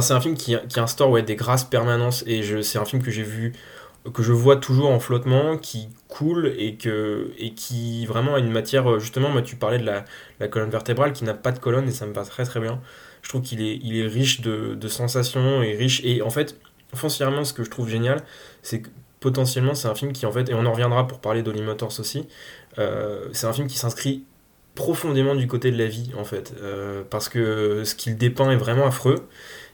C'est un film qui, qui instaure des grâces permanentes et c'est un film que j'ai vu, que je vois toujours en flottement, qui coule et, que, qui vraiment a une matière. euh, Justement, moi, tu parlais de la, colonne vertébrale qui n'a pas de colonne et ça me va très très bien. Je trouve qu'il est, riche de, de sensations et riche. Et en fait, foncièrement, ce que je trouve génial, c'est que potentiellement, c'est un film qui, en fait, et on en reviendra pour parler d'Holly Motors aussi, euh, c'est un film qui s'inscrit profondément du côté de la vie, en fait. Euh, parce que ce qu'il dépeint est vraiment affreux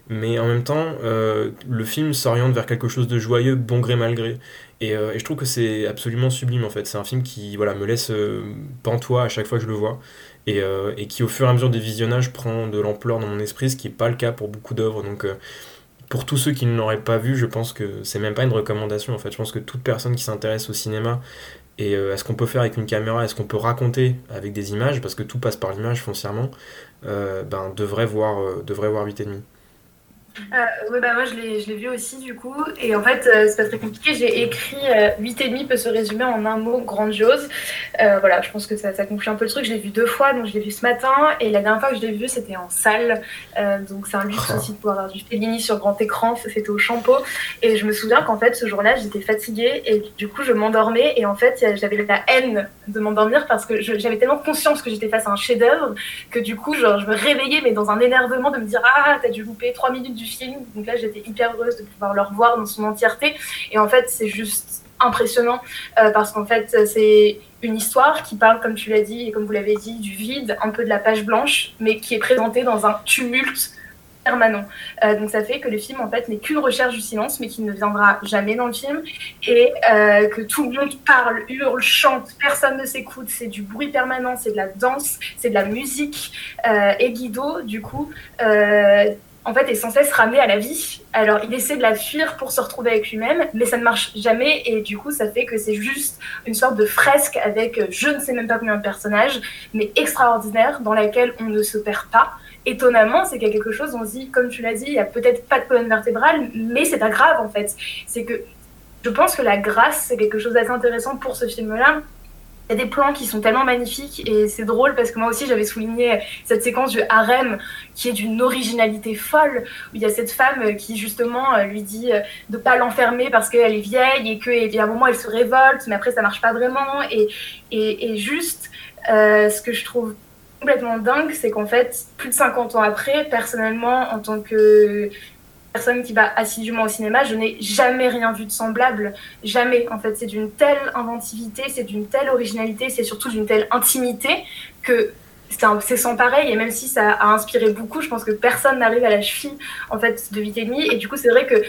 mais en même temps, euh, le film s'oriente vers quelque chose de joyeux, bon gré mal gré. Et, euh, et je trouve que c'est absolument sublime en fait. C'est un film qui voilà, me laisse euh, pantois à chaque fois que je le vois. Et, qui au fur et à mesure des visionnages prend de l'ampleur dans mon esprit, ce qui n'est pas le cas pour beaucoup d'œuvres. Donc pour tous ceux qui ne l'auraient pas vu, je pense que c'est même pas une recommandation en fait. Je pense que toute personne qui s'intéresse au cinéma et à ce qu'on peut faire avec une caméra, est ce qu'on peut raconter avec des images, parce que tout passe par l'image foncièrement, ben, devrait voir, devrait voir 8,5. Euh, oui, bah moi je l'ai vu aussi du coup. Et en fait, euh, c'est pas très compliqué. J'ai écrit euh, 8,5 peut se résumer en un mot grandiose. Euh, voilà, je pense que ça, ça, conclut un peu le truc. Je l'ai vu deux fois, donc je l'ai vu ce matin. Et la dernière fois que je l'ai vu, c'était en salle. Euh, donc c'est un luxe aussi de pouvoir avoir du Fellini sur grand écran. C'était au Champeau. Et je me souviens qu'en fait, ce jour-là, j'étais fatiguée. Et du coup, je m'endormais. Et en fait, j'avais la haine de m'endormir parce que j'avais tellement conscience que j'étais face à un chef-d'œuvre que du coup, genre, je me réveillais, mais dans un énervement de me dire Ah, t'as dû louper 3 minutes du film. Donc là, j'étais hyper heureuse de pouvoir le revoir dans son entièreté. Et en fait, c'est juste impressionnant euh, parce qu'en fait, c'est une histoire qui parle, comme tu l'as dit et comme vous l'avez dit, du vide, un peu de la page blanche, mais qui est présentée dans un tumulte permanent. Euh, donc ça fait que le film en fait n'est qu'une recherche du silence, mais qui ne viendra jamais dans le film, et euh, que tout le monde parle, hurle, chante, personne ne s'écoute, c'est du bruit permanent, c'est de la danse, c'est de la musique. Et Guido, du coup, en fait, est sans cesse ramené à la vie. Alors, il essaie de la fuir pour se retrouver avec lui-même, mais ça ne marche jamais. Et du coup, ça fait que c'est juste une sorte de fresque avec je ne sais même pas combien de personnages, mais extraordinaire, dans laquelle on ne se perd pas. Étonnamment, c'est qu'il y a quelque chose, on se dit, comme tu l'as dit, il n'y a peut-être pas de colonne vertébrale, mais c'est pas grave en fait. C'est que je pense que la grâce, c'est quelque chose d'assez intéressant pour ce film-là. Il y a des plans qui sont tellement magnifiques et c'est drôle parce que moi aussi j'avais souligné cette séquence du harem qui est d'une originalité folle où il y a cette femme qui justement lui dit de pas l'enfermer parce qu'elle est vieille et qu'à un moment elle se révolte mais après ça marche pas vraiment. Et, et, et juste euh, ce que je trouve complètement dingue c'est qu'en fait plus de 50 ans après personnellement en tant que personne qui va assidûment au cinéma, je n'ai jamais rien vu de semblable. Jamais. En fait, c'est d'une telle inventivité, c'est d'une telle originalité, c'est surtout d'une telle intimité que c'est sans pareil et même si ça a inspiré beaucoup je pense que personne n'arrive à la cheville en fait de 8 et du coup c'est vrai que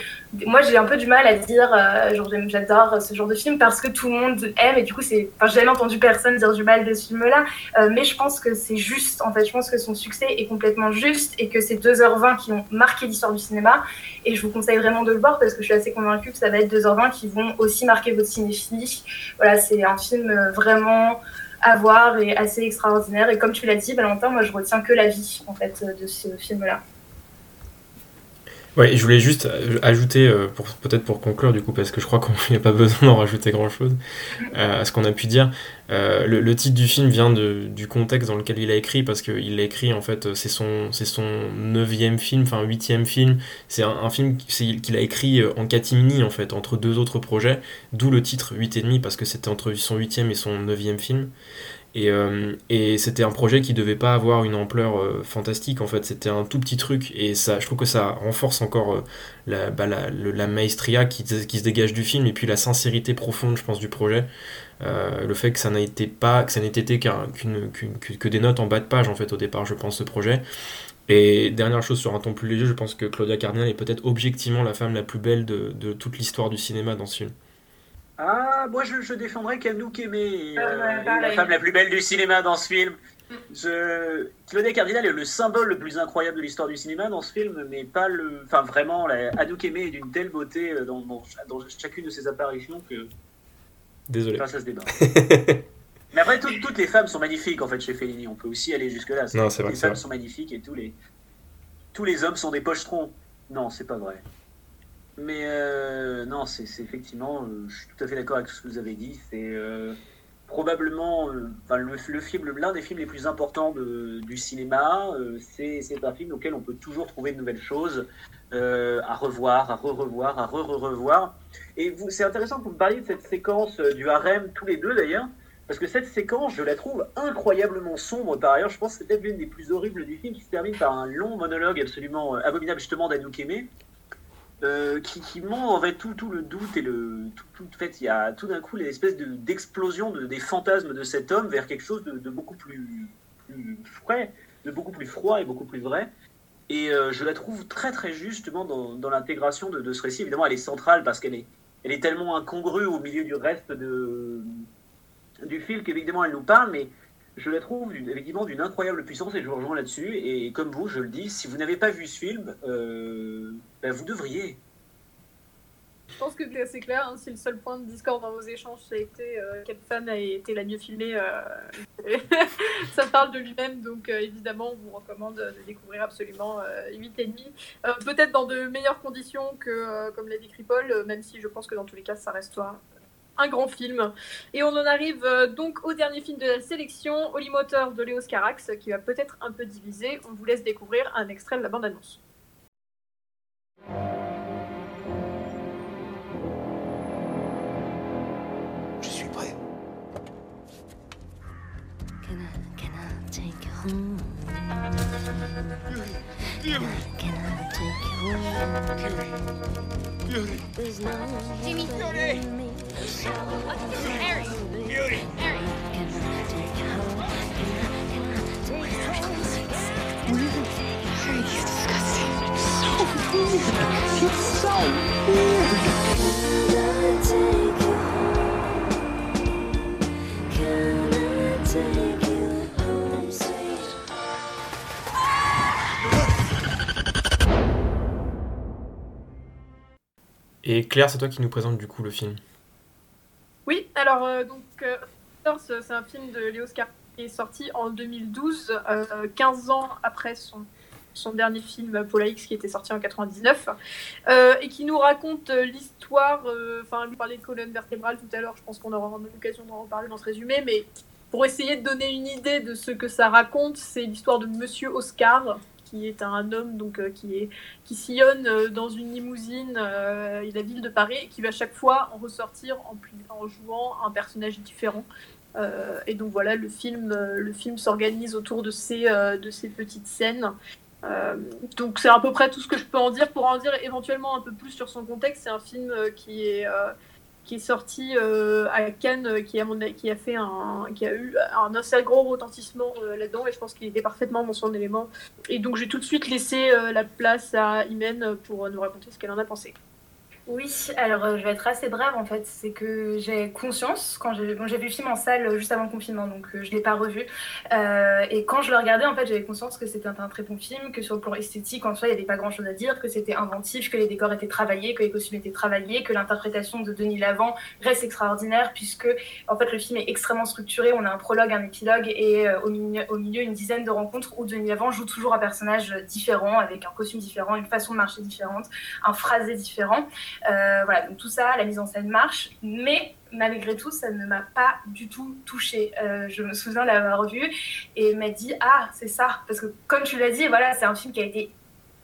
moi j'ai un peu du mal à dire euh, j'adore ce genre de film parce que tout le monde aime et du coup c'est enfin j'ai jamais entendu personne dire du mal de ce film là euh, mais je pense que c'est juste en fait. Je pense que son succès est complètement juste et que c'est 2h20 qui ont marqué l'histoire du cinéma. Et je vous conseille vraiment de le voir parce que je suis assez convaincue que ça va être 2h20 qui vont aussi marquer votre cinéphilie. Voilà c'est un film vraiment à voir et assez extraordinaire. Et comme tu l'as dit, Valentin, moi je retiens que la vie en fait de ce film-là. Ouais, je voulais juste ajouter, euh, pour, peut-être pour conclure du coup, parce que je crois qu'on n'a pas besoin d'en rajouter grand-chose euh, à ce qu'on a pu dire. Euh, le, le, titre du film vient de, du contexte dans lequel il a écrit, parce qu'il l'a écrit, en fait, c'est son, c'est son neuvième film, enfin huitième film. C'est un, un film qu'il a écrit en catimini, en fait, entre deux autres projets, d'où le titre 8,5, parce que c'était entre son huitième et son neuvième film. Et, euh, et c'était un projet qui devait pas avoir une ampleur euh, fantastique en fait, c'était un tout petit truc et ça, je trouve que ça renforce encore euh, la, bah, la, maestria qui, qui, se dégage du film et puis la sincérité profonde je pense du projet. le fait que ça n'a été pas, que ça n'ait été qu'une, que des notes en bas de page en fait au départ je pense ce projet. Et dernière chose sur un ton plus léger, je pense que Claudia Cardinal est peut-être objectivement la femme la plus belle de, de toute l'histoire du cinéma dans ce film. Ah, moi je, je défendrais Kanouk Aimé, euh, la femme la plus belle du cinéma dans ce film. Je... Claudia Cardinal est le symbole le plus incroyable de l'histoire du cinéma dans ce film, mais pas le. Enfin, vraiment, la... Anouk Aimé est d'une telle beauté euh, dans, dans, dans, chacune de ses apparitions que. Désolé. Enfin, ça se débat. mais après, tout, toutes les femmes sont magnifiques en fait chez Fellini. On peut aussi aller jusque-là. Non, c'est vrai. Les femmes sont magnifiques et tous les, tous les hommes sont des pochetrons. Non, c'est pas vrai. Mais euh, non, c'est effectivement, euh, je suis tout à fait d'accord avec ce que vous avez dit. C'est euh, probablement le, film, l'un des films les plus importants de, du cinéma. c'est un film auquel on peut toujours trouver de nouvelles choses à revoir, à re-revoir, à re-revoir. Et c'est intéressant que vous parliez de cette séquence du harem, tous les deux d'ailleurs. Parce que cette séquence, je la trouve incroyablement sombre par ailleurs. Je pense que c'est peut-être l'une des plus horribles du film qui se termine par un long monologue absolument abominable justement d'Anouk Aimé. Euh, qui, qui montre en fait tout, tout le doute et le tout, tout en fait il y a tout d'un coup l'espèce de, d'explosion de, des fantasmes de cet homme vers quelque chose de, beaucoup plus, plus, frais, de beaucoup plus froid et beaucoup plus vrai. Et euh, je la trouve très très justement dans, dans l'intégration de, de, ce récit. Évidemment, elle est centrale parce qu'elle est, elle est tellement incongrue au milieu du reste de, du film qu'évidemment elle nous parle, mais je la trouve effectivement d'une incroyable puissance et je vous rejoins là-dessus. Et comme vous, je le dis, si vous n'avez pas vu ce film, euh, ben, vous devriez. Je pense que c'est clair. Hein, si le seul point de discorde dans vos échanges, ça a été euh, quelle femme a été la mieux filmée, euh, ça parle de lui-même. Donc évidemment, on vous recommande de découvrir absolument 8,5. Peut-être dans de meilleures conditions que, comme l'a décrit Paul, même si je pense que dans tous les cas, ça restera un grand film. Et on en arrive donc au dernier film de la sélection, Holy Motors de Léo Carax, qui va peut-être un peu diviser. On vous laisse découvrir un extrait de la bande-annonce. Can I take you home? There's no Jimmy. Beauty. Harry. Beauty. Harry. Can I take you home? Can I, can I take you home? Harry, he's disgusting. So weird. He's so weird. Can I take you home? Can I take you Et Claire, c'est toi qui nous présente du coup le film. Oui, alors euh, donc euh, c'est un film de Léo Scar qui est sorti en 2012, euh, 15 ans après son, dernier film Paula X qui était sorti en 99, euh, et qui nous raconte euh, l'histoire, enfin, lui parlait de colonne vertébrale tout à l'heure, je pense qu'on aura l'occasion d'en reparler dans ce résumé, mais pour essayer de donner une idée de ce que ça raconte, c'est l'histoire de Monsieur Oscar, qui est un homme donc euh, qui qui sillonne euh, dans une limousine euh, la ville de Paris et qui va chaque fois en ressortir en, jouant un personnage différent. Et donc voilà, le film, le film s'organise autour de ces, de ces petites scènes. Donc c'est à peu près tout ce que je peux en dire. Pour en dire éventuellement un peu plus sur son contexte, c'est un film qui est, qui est sorti euh, à Cannes, euh, qui a, fait un, qui a eu un assez gros retentissement euh, là-dedans, et je pense qu'il était parfaitement dans son élément. Et donc j'ai tout de suite laissé la place à Imen pour nous raconter ce qu'elle en a pensé. Oui, alors euh, je vais être assez brève en fait. C'est que j'ai conscience, quand j'ai bon, vu le film en salle euh, juste avant le confinement, donc euh, je ne l'ai pas revu. Euh, et quand je le regardais, en fait, j'avais conscience que c'était un, très bon film, que sur le plan esthétique, en soi, il n'y avait pas grand chose à dire, que c'était inventif, que les décors étaient travaillés, que les costumes étaient travaillés, que l'interprétation de Denis Lavant reste extraordinaire, puisque en fait, le film est extrêmement structuré. On a un prologue, un épilogue et euh, au, milieu, au milieu une dizaine de rencontres où Denis Lavant joue toujours un personnage différent, avec un costume différent, une façon de marcher différente, un phrasé différent. Euh, voilà, donc tout ça, la mise en scène marche, mais malgré tout, ça ne m'a pas du tout touchée. Euh, je me souviens l'avoir vu et m'a dit ah c'est ça, parce que comme tu l'as dit, voilà, c'est un film qui a été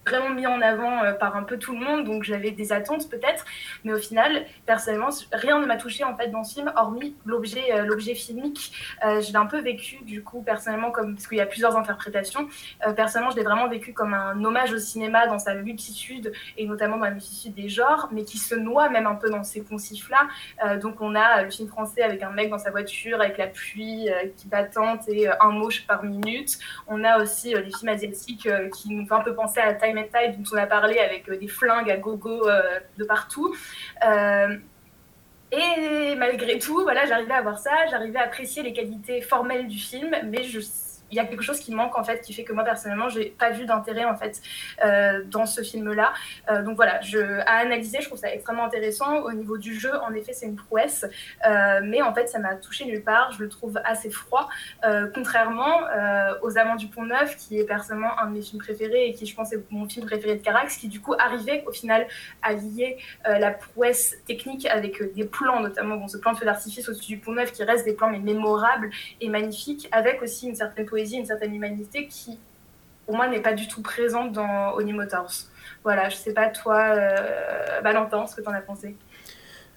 vraiment mis en avant euh, par un peu tout le monde, donc j'avais des attentes peut-être, mais au final, personnellement, rien ne m'a touché en fait dans ce film, hormis l'objet, euh, l'objet filmique. Euh, je l'ai un peu vécu du coup personnellement comme parce qu'il y a plusieurs interprétations. Euh, personnellement, je l'ai vraiment vécu comme un hommage au cinéma dans sa multitude et notamment dans la multitude des genres, mais qui se noie même un peu dans ces poncifs-là. Euh, donc on a le film français avec un mec dans sa voiture avec la pluie qui battante et un mot par minute. On a aussi les films asiatiques qui nous font un peu penser à Dont on a parlé avec euh, des flingues à gogo euh, de partout. Euh, et malgré tout, voilà, j'arrivais à voir ça, j'arrivais à apprécier les qualités formelles du film, mais je il y a quelque chose qui manque en fait, qui fait que moi personnellement, j'ai pas vu d'intérêt en fait euh, dans ce film-là. Euh, donc voilà, à analyser, je trouve ça extrêmement intéressant. Au niveau du jeu, en effet, c'est une prouesse, euh, mais en fait, ça m'a touché nulle part. Je le trouve assez froid, contrairement aux Amants du Pont Neuf, qui est personnellement un de mes films préférés et qui, je pense, est mon film préféré de Carax, qui du coup arrivait au final à lier la prouesse technique avec des plans, notamment bon, ce plan de feu d'artifice au-dessus du Pont Neuf, qui reste des plans mais mémorables et magnifiques, avec aussi une certaine poésie, une certaine humanité qui, pour moi, n'est pas du tout présente dans Oni Motors. Voilà, je sais pas toi, euh, Valentin, ce que t'en as pensé.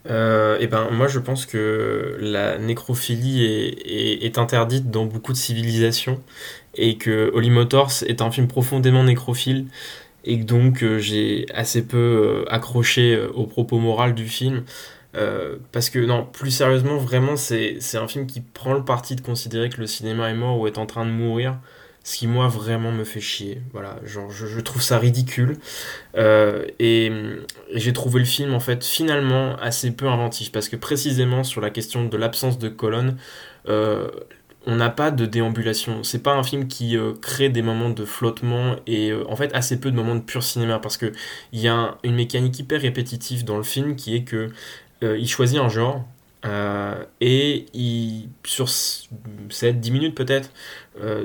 Euh, et ben moi je pense que la nécrophilie est, interdite dans beaucoup de civilisations et que Holy Motors est un film profondément nécrophile et que donc euh, j'ai assez peu euh, accroché euh, au propos moral du film euh, parce que non plus sérieusement vraiment c'est un film qui prend le parti de considérer que le cinéma est mort ou est en train de mourir ce qui moi vraiment me fait chier voilà genre je, trouve ça ridicule euh, et, j'ai trouvé le film en fait finalement assez peu inventif parce que précisément sur la question de l'absence de colonne euh, on n'a pas de déambulation. C'est pas un film qui crée des moments de flottement et en fait assez peu de moments de pur cinéma parce que il y a une mécanique hyper répétitive dans le film qui est que euh, il choisit un genre et il, sur 7-10 minutes peut-être,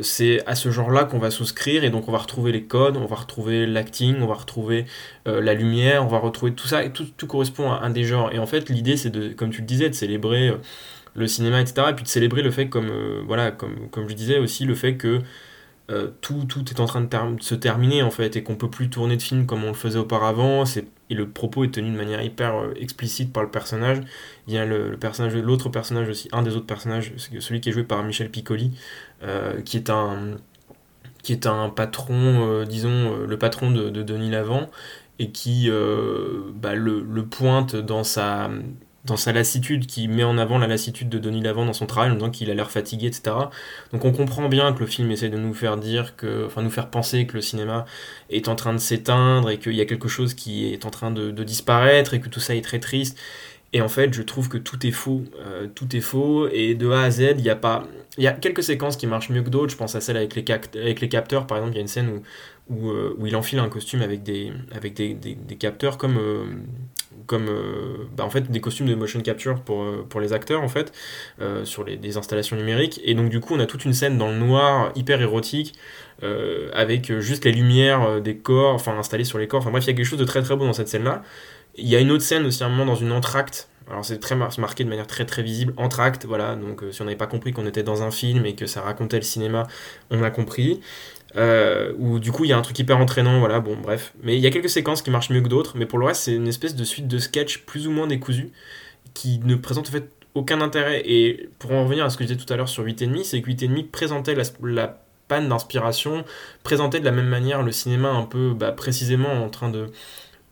c'est à ce genre-là qu'on va souscrire et donc on va retrouver les codes, on va retrouver l'acting, on va retrouver la lumière, on va retrouver tout ça et tout, tout correspond à un des genres. Et en fait l'idée c'est de, comme tu le disais, de célébrer le cinéma, etc. Et puis de célébrer le fait, comme, euh, voilà, comme, comme je disais aussi, le fait que euh, tout, tout est en train de, se terminer en fait et qu'on peut plus tourner de films comme on le faisait auparavant. Et le propos est tenu de manière hyper euh, explicite par le personnage. Il y a le, personnage, l'autre personnage aussi, un des autres personnages, celui qui est joué par Michel Piccoli, qui est un qui est un patron, disons, le patron de, Denis Lavant, et qui bah, le, pointe dans sa, dans sa lassitude, qui met en avant la lassitude de Denis Lavant dans son travail, en disant qu'il a l'air fatigué, etc. Donc on comprend bien que le film essaie de nous faire dire que, enfin nous faire penser que le cinéma est en train de s'éteindre et qu'il y a quelque chose qui est en train de, disparaître et que tout ça est très triste. Et en fait, je trouve que tout est faux, euh, tout est faux, et de A à Z, il y a pas, il y a quelques séquences qui marchent mieux que d'autres. Je pense à celle avec les, capteurs, par exemple, il y a une scène où, où, euh, il enfile un costume avec des, avec des, des, capteurs comme, euh, comme euh, bah, en fait des costumes de motion capture pour, euh, pour les acteurs en fait euh, sur les, des installations numériques. Et donc du coup on a toute une scène dans le noir hyper érotique avec juste les lumières des corps enfin installées sur les corps. Enfin bref il y a quelque chose de très très beau dans cette scène là il y a une autre scène aussi à un moment dans une entracte. Alors c'est très marqué de manière très très visible. Entracte voilà. Donc si on n'avait pas compris qu'on était dans un film et que ça racontait le cinéma on a compris euh, où du coup il y a un truc hyper entraînant, voilà, bon bref. Mais il y a quelques séquences qui marchent mieux que d'autres, mais pour le reste c'est une espèce de suite de sketch plus ou moins décousu qui ne présente en fait aucun intérêt. Et pour en revenir à ce que je disais tout à l'heure sur 8,5, c'est que 8,5 présentait la, panne d'inspiration, présentait de la même manière le cinéma un peu bah, précisément en train, de,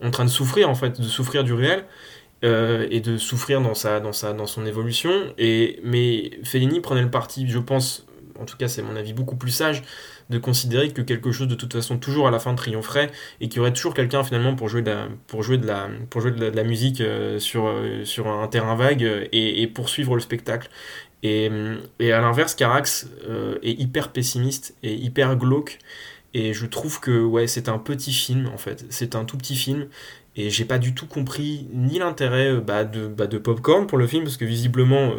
en train de souffrir en fait, de souffrir du réel. Euh, et de souffrir dans, sa, dans, sa, dans son évolution. Et, mais Fellini prenait le parti, je pense, en tout cas c'est mon avis beaucoup plus sage, de considérer que quelque chose de toute façon toujours à la fin triompherait et qu'il y aurait toujours quelqu'un finalement pour jouer de la, musique euh, sur, euh, un terrain vague et, et poursuivre le spectacle. Et, et à l'inverse, Carax euh, est hyper pessimiste et hyper glauque. Et je trouve que ouais, c'est un petit film en fait. C'est un tout petit film. Et j'ai pas du tout compris ni l'intérêt bah, de, bah, de Popcorn pour le film, parce que visiblement,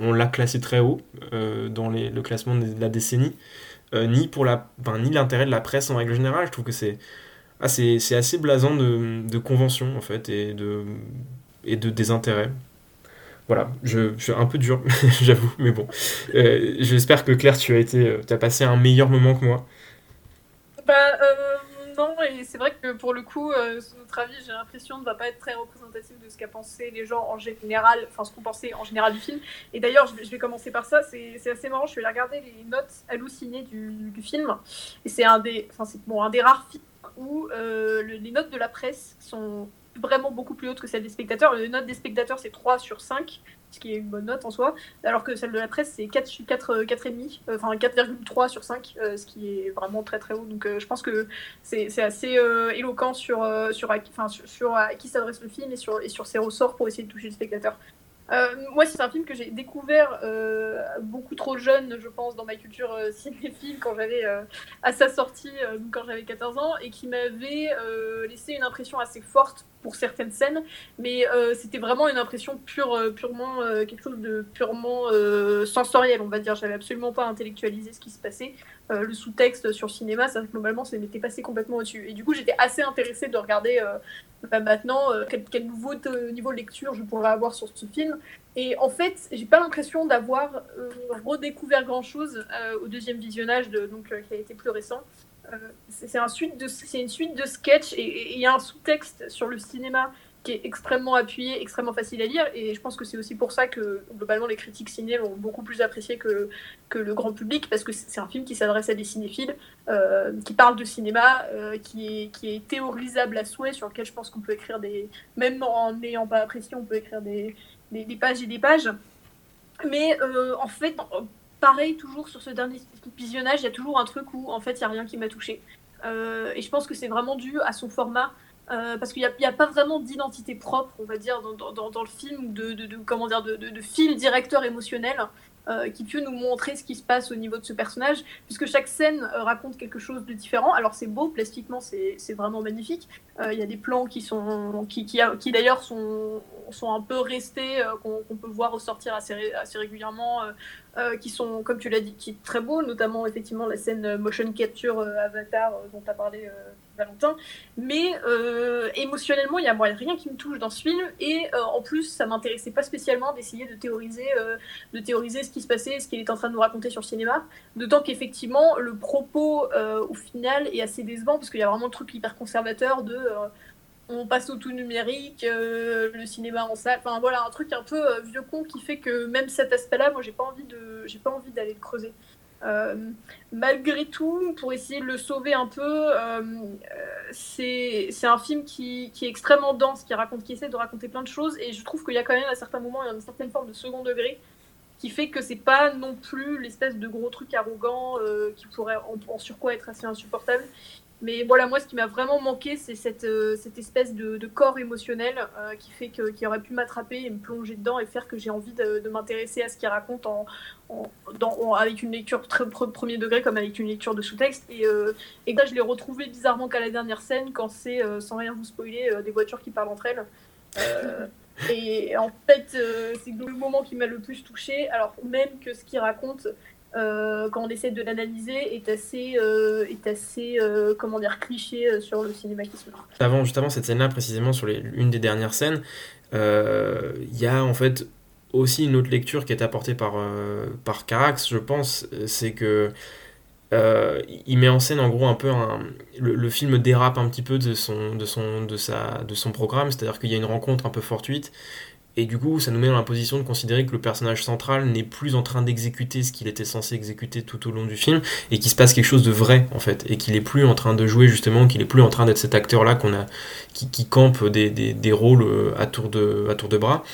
on l'a classé très haut euh, dans le classement de la décennie, euh, ni pour la, ni l'intérêt de la presse en règle générale. Je trouve que c'est ah, assez blasant de, convention en fait et de, et de désintérêt. Voilà, je, suis un peu dur, j'avoue, mais bon. Euh, j'espère que Claire, tu as, été, passé un meilleur moment que moi. Bah, non, et c'est vrai que pour le coup, euh, notre avis, j'ai l'impression, ne va pas être très représentatif de ce qu'a pensé les gens en général, enfin ce qu'on pensait en général du film. Et d'ailleurs, je, vais commencer par ça, c'est assez marrant, je vais regarder les notes hallucinées du, du film. Et c'est un, des, bon, un des rares films où euh, les notes de la presse sont vraiment beaucoup plus hautes que celles des spectateurs. Les notes des spectateurs, c'est 3 sur 5, ce qui est une bonne note en soi, alors que celle de la presse, c'est 4, 4, 4,5, enfin 4,3 sur 5, euh, ce qui est vraiment très très haut. Donc euh, je pense que c'est assez euh, éloquent sur, sur, enfin, sur, sur, à qui s'adresse le film et sur, et sur ses ressorts pour essayer de toucher le spectateur. Moi, c'est un film que j'ai découvert beaucoup trop jeune, je pense, dans ma culture euh, cinéphile quand j'avais à sa sortie, quand j'avais 14 ans, et qui m'avait laissé une impression assez forte pour certaines scènes, mais c'était vraiment une impression pure, purement quelque chose de purement sensoriel, on va dire. J'avais absolument pas intellectualisé ce qui se passait. le sous-texte sur cinéma, ça globalement, ça m'était passé complètement au-dessus. Et du coup, j'étais assez intéressée de regarder bah, maintenant euh, quel, nouveau niveau de lecture je pourrais avoir sur ce film. Et en fait, j'ai pas l'impression d'avoir euh, redécouvert grand chose euh, au deuxième visionnage, de, donc, qui a été plus récent. De, c'est une suite de sketchs et il y a un sous-texte sur le cinéma qui est extrêmement appuyé, extrêmement facile à lire. Et je pense que c'est aussi pour ça que globalement les critiques ciné l'ont beaucoup plus apprécié que, le grand public, parce que c'est un film qui s'adresse à des cinéphiles, euh, qui parle de cinéma, euh, qui, est, théorisable à souhait, sur lequel je pense qu'on peut écrire des. Même en n'ayant pas apprécié, on peut écrire des, pages et des pages. Mais euh, en fait, pareil, toujours sur ce dernier visionnage, il y a toujours un truc où en fait il n'y a rien qui m'a touché. et je pense que c'est vraiment dû à son format. parce qu'il n'y a, pas vraiment d'identité propre, on va dire, dans, le film, de, comment dire, de, fil directeur émotionnel. Euh, qui peut nous montrer ce qui se passe au niveau de ce personnage, puisque chaque scène euh, raconte quelque chose de différent. Alors c'est beau, plastiquement c'est vraiment magnifique. Euh, il y a des plans qui sont qui, qui, qui d'ailleurs sont, sont un peu restés, qu'on peut voir ressortir assez, assez régulièrement, qui sont, comme tu l'as dit, qui très beaux, notamment effectivement la scène motion capture Avatar dont tu as parlé Valentin. Mais euh, émotionnellement, il n'y a rien qui me touche dans ce film. Et euh, en plus, ça m'intéressait pas spécialement d'essayer de théoriser, euh, de théoriser ce qui se passait, ce qu'il est en train de nous raconter sur le cinéma. D'autant qu'effectivement, le propos au final est assez décevant parce qu'il y a vraiment le truc hyper conservateur de on passe au tout numérique, le cinéma en salle, enfin voilà, un truc un peu vieux con qui fait que même cet aspect-là, moi j'ai pas envie de, j'ai pas envie d'aller le creuser. Euh, malgré tout, pour essayer de le sauver un peu, euh, c'est un film qui, est extrêmement dense, qui, raconte, qui essaie de raconter plein de choses, et je trouve qu'il y a quand même à certains moments une certaine forme de second degré qui fait que c'est pas non plus l'espèce de gros truc arrogant euh, qui pourrait en, en, surcroît être assez insupportable. Mais voilà, moi, ce qui m'a vraiment manqué, c'est cette, euh, cette espèce de, corps émotionnel euh, qui fait que, qui aurait pu m'attraper et me plonger dedans et faire que j'ai envie de, m'intéresser à ce qu'il raconte en, dans, avec une lecture très premier degré comme avec une lecture de sous-texte. Et, euh, et là, je l'ai retrouvé bizarrement qu'à la dernière scène, quand c'est, sans rien vous spoiler, des voitures qui parlent entre elles. et en fait, c'est le moment qui m'a le plus touché. Alors, même que ce qu'il raconte euh, quand on essaie de l'analyser, est assez, euh, est assez euh, comment dire, cliché sur le cinéma qui se meurt. Avant, juste avant cette scène-là, précisément sur les, une des dernières scènes, il y a en fait aussi une autre lecture qui est apportée par, par Carax, je pense, c'est que il met en scène en gros un peu le, le, film dérape un petit peu de son, de son, de sa, de son programme, c'est-à-dire qu'il y a une rencontre un peu fortuite et du coup, ça nous met dans la position de considérer que le personnage central n'est plus en train d'exécuter ce qu'il était censé exécuter tout au long du film, et qu'il se passe quelque chose de vrai, en fait, et qu'il est plus en train de jouer, justement, qu'il est plus en train d'être cet acteur-là qu'on a, qui, qui campe des, rôles euh, à tour de bras.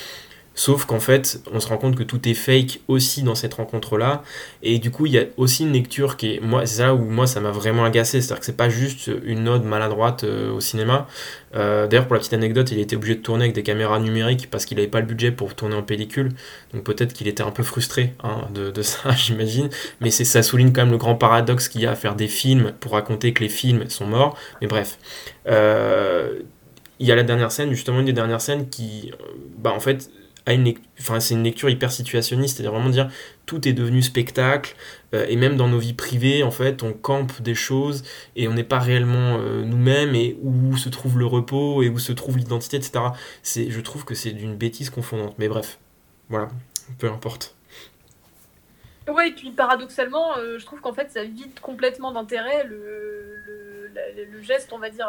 Sauf qu'en fait, on se rend compte que tout est fake aussi dans cette rencontre-là. Et du coup, il y a aussi une lecture qui est. Moi, c'est ça où moi, ça m'a vraiment agacé. C'est-à-dire que c'est pas juste une note maladroite euh, au cinéma. Euh, d'ailleurs, pour la petite anecdote, il était obligé de tourner avec des caméras numériques parce qu'il n'avait pas le budget pour tourner en pellicule. Donc peut-être qu'il était un peu frustré hein, de, de, ça, j'imagine. Mais ça souligne quand même le grand paradoxe qu'il y a à faire des films pour raconter que les films sont morts. Mais bref. Euh, il y a la dernière scène, justement, une des dernières scènes qui. Bah, en fait enfin, c'est une lecture hyper situationniste, c'est-à-dire vraiment dire tout est devenu spectacle, euh, et même dans nos vies privées, en fait, on campe des choses et on n'est pas réellement euh, nous-mêmes, et où se trouve le repos, et où se trouve l'identité, etc. C'est, je trouve que c'est d'une bêtise confondante, mais bref, voilà, peu importe. Ouais, et puis paradoxalement, euh, je trouve qu'en fait, ça vide complètement d'intérêt le, geste, on va dire,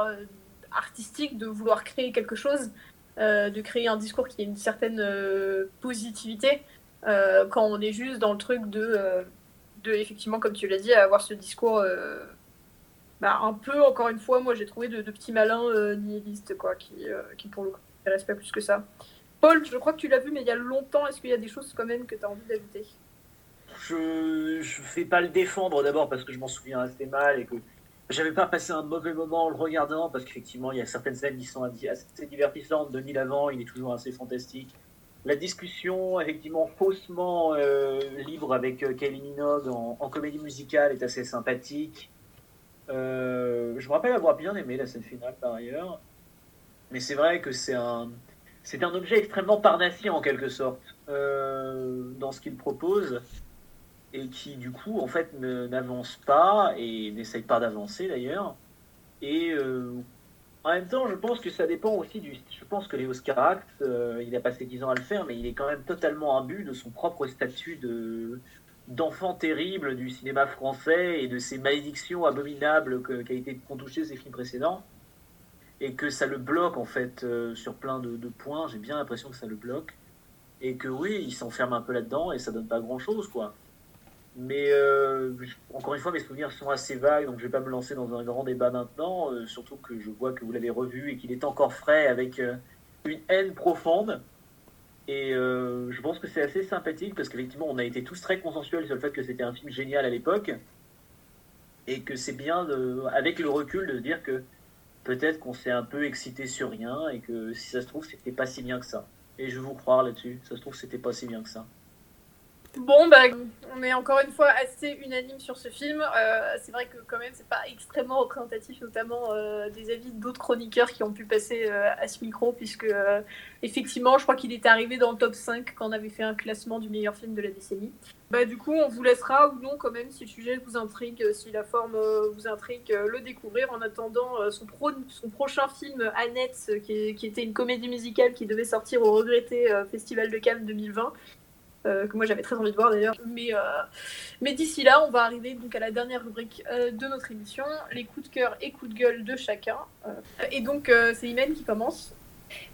artistique de vouloir créer quelque chose de créer un discours qui ait une certaine euh, positivité euh, quand on est juste dans le truc de, de effectivement, comme tu l'as dit, avoir ce discours bah, un peu, encore une fois, moi j'ai trouvé de, petits malins nihilistes, quoi, qui, qui pour le coup ne respectent plus que ça. Paul, je crois que tu l'as vu, mais il y a longtemps, est-ce qu'il y a des choses quand même que tu as envie d'ajouter? Je ne fais pas le défendre d'abord parce que je m'en souviens assez mal et que j'avais pas passé un mauvais moment en le regardant parce qu'effectivement il y a certaines scènes qui sont assez divertissantes. Denis Lavant, il est toujours assez fantastique. La discussion, effectivement, faussement euh, libre avec euh, Kylie Minogue en, comédie musicale est assez sympathique. Euh, je me rappelle avoir bien aimé la scène finale par ailleurs. Mais c'est vrai que c'est un, c'est un objet extrêmement parnassien en quelque sorte dans ce qu'il propose et qui du coup en fait n'avance pas et n'essaye pas d'avancer d'ailleurs. Et euh, en même temps, je pense que ça dépend aussi du. Je pense que Léo Scarax, euh, il a passé 10 ans à le faire, mais il est quand même totalement imbu de son propre statut de d'enfant terrible du cinéma français et de ses malédictions abominables qu'a été qu'ont touché ses films précédents et que ça le bloque en fait euh, sur plein de, de points. J'ai bien l'impression que ça le bloque et que oui, il s'enferme un peu là-dedans et ça donne pas grand-chose quoi. Mais euh, encore une fois, mes souvenirs sont assez vagues, donc je ne vais pas me lancer dans un grand débat maintenant, euh, surtout que je vois que vous l'avez revu et qu'il est encore frais avec euh, une haine profonde. Et je pense que c'est assez sympathique parce qu'effectivement, on a été tous très consensuels sur le fait que c'était un film génial à l'époque. Et que c'est bien, de, avec le recul, de dire que peut-être qu'on s'est un peu excité sur rien et que si ça se trouve, c'était pas si bien que ça. Et je veux vous croire là-dessus, ça se trouve, c'était pas si bien que ça. Bon, bah, on est encore une fois assez unanime sur ce film. Euh, c'est vrai que quand même, c'est pas extrêmement représentatif, notamment euh, des avis d'autres chroniqueurs qui ont pu passer euh, à ce micro, puisque effectivement, je crois qu'il était arrivé dans le top 5 quand on avait fait un classement du meilleur film de la décennie. Bah, du coup, on vous laissera ou non, quand même, si le sujet vous intrigue, si la forme vous intrigue, le découvrir. En attendant, son, pro- son prochain film, Annette, qui, qui était une comédie musicale qui devait sortir au regretté Festival de Cannes 2020 euh, que moi j'avais très envie de voir d'ailleurs. Mais, euh, mais d'ici là, on va arriver donc à la dernière rubrique euh, de notre émission, les coups de cœur et coups de gueule de chacun. Et donc c'est Imen qui commence.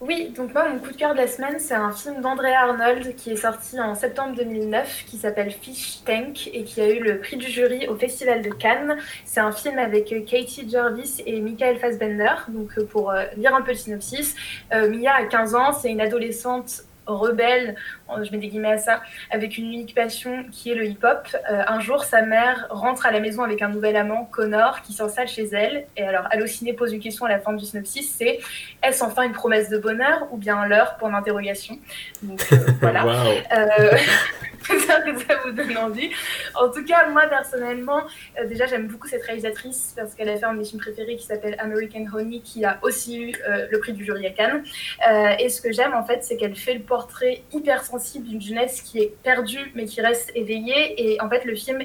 Oui, donc moi, mon coup de cœur de la semaine, c'est un film d'André Arnold qui est sorti en septembre 2009, qui s'appelle Fish Tank et qui a eu le prix du jury au Festival de Cannes. C'est un film avec Katie Jervis et Michael Fassbender. Donc, pour lire un peu le synopsis, Mia a 15 ans, c'est une adolescente rebelle, je mets des guillemets à ça, avec une unique passion qui est le hip-hop. Euh, un jour, sa mère rentre à la maison avec un nouvel amant, Connor, qui s'installe chez elle. Et alors, Allociné pose une question à la fin du synopsis, c'est est-ce enfin une promesse de bonheur ou bien l'heure pour l'interrogation? Donc euh, voilà. Euh, J'espère que ça vous donne envie. En tout cas, moi personnellement, euh, déjà j'aime beaucoup cette réalisatrice parce qu'elle a fait un de mes films préférés qui s'appelle American Honey, qui a aussi eu euh, le prix du jury à Cannes. Euh, et ce que j'aime en fait, c'est qu'elle fait le portrait hyper sensible d'une jeunesse qui est perdue mais qui reste éveillée. Et en fait, le film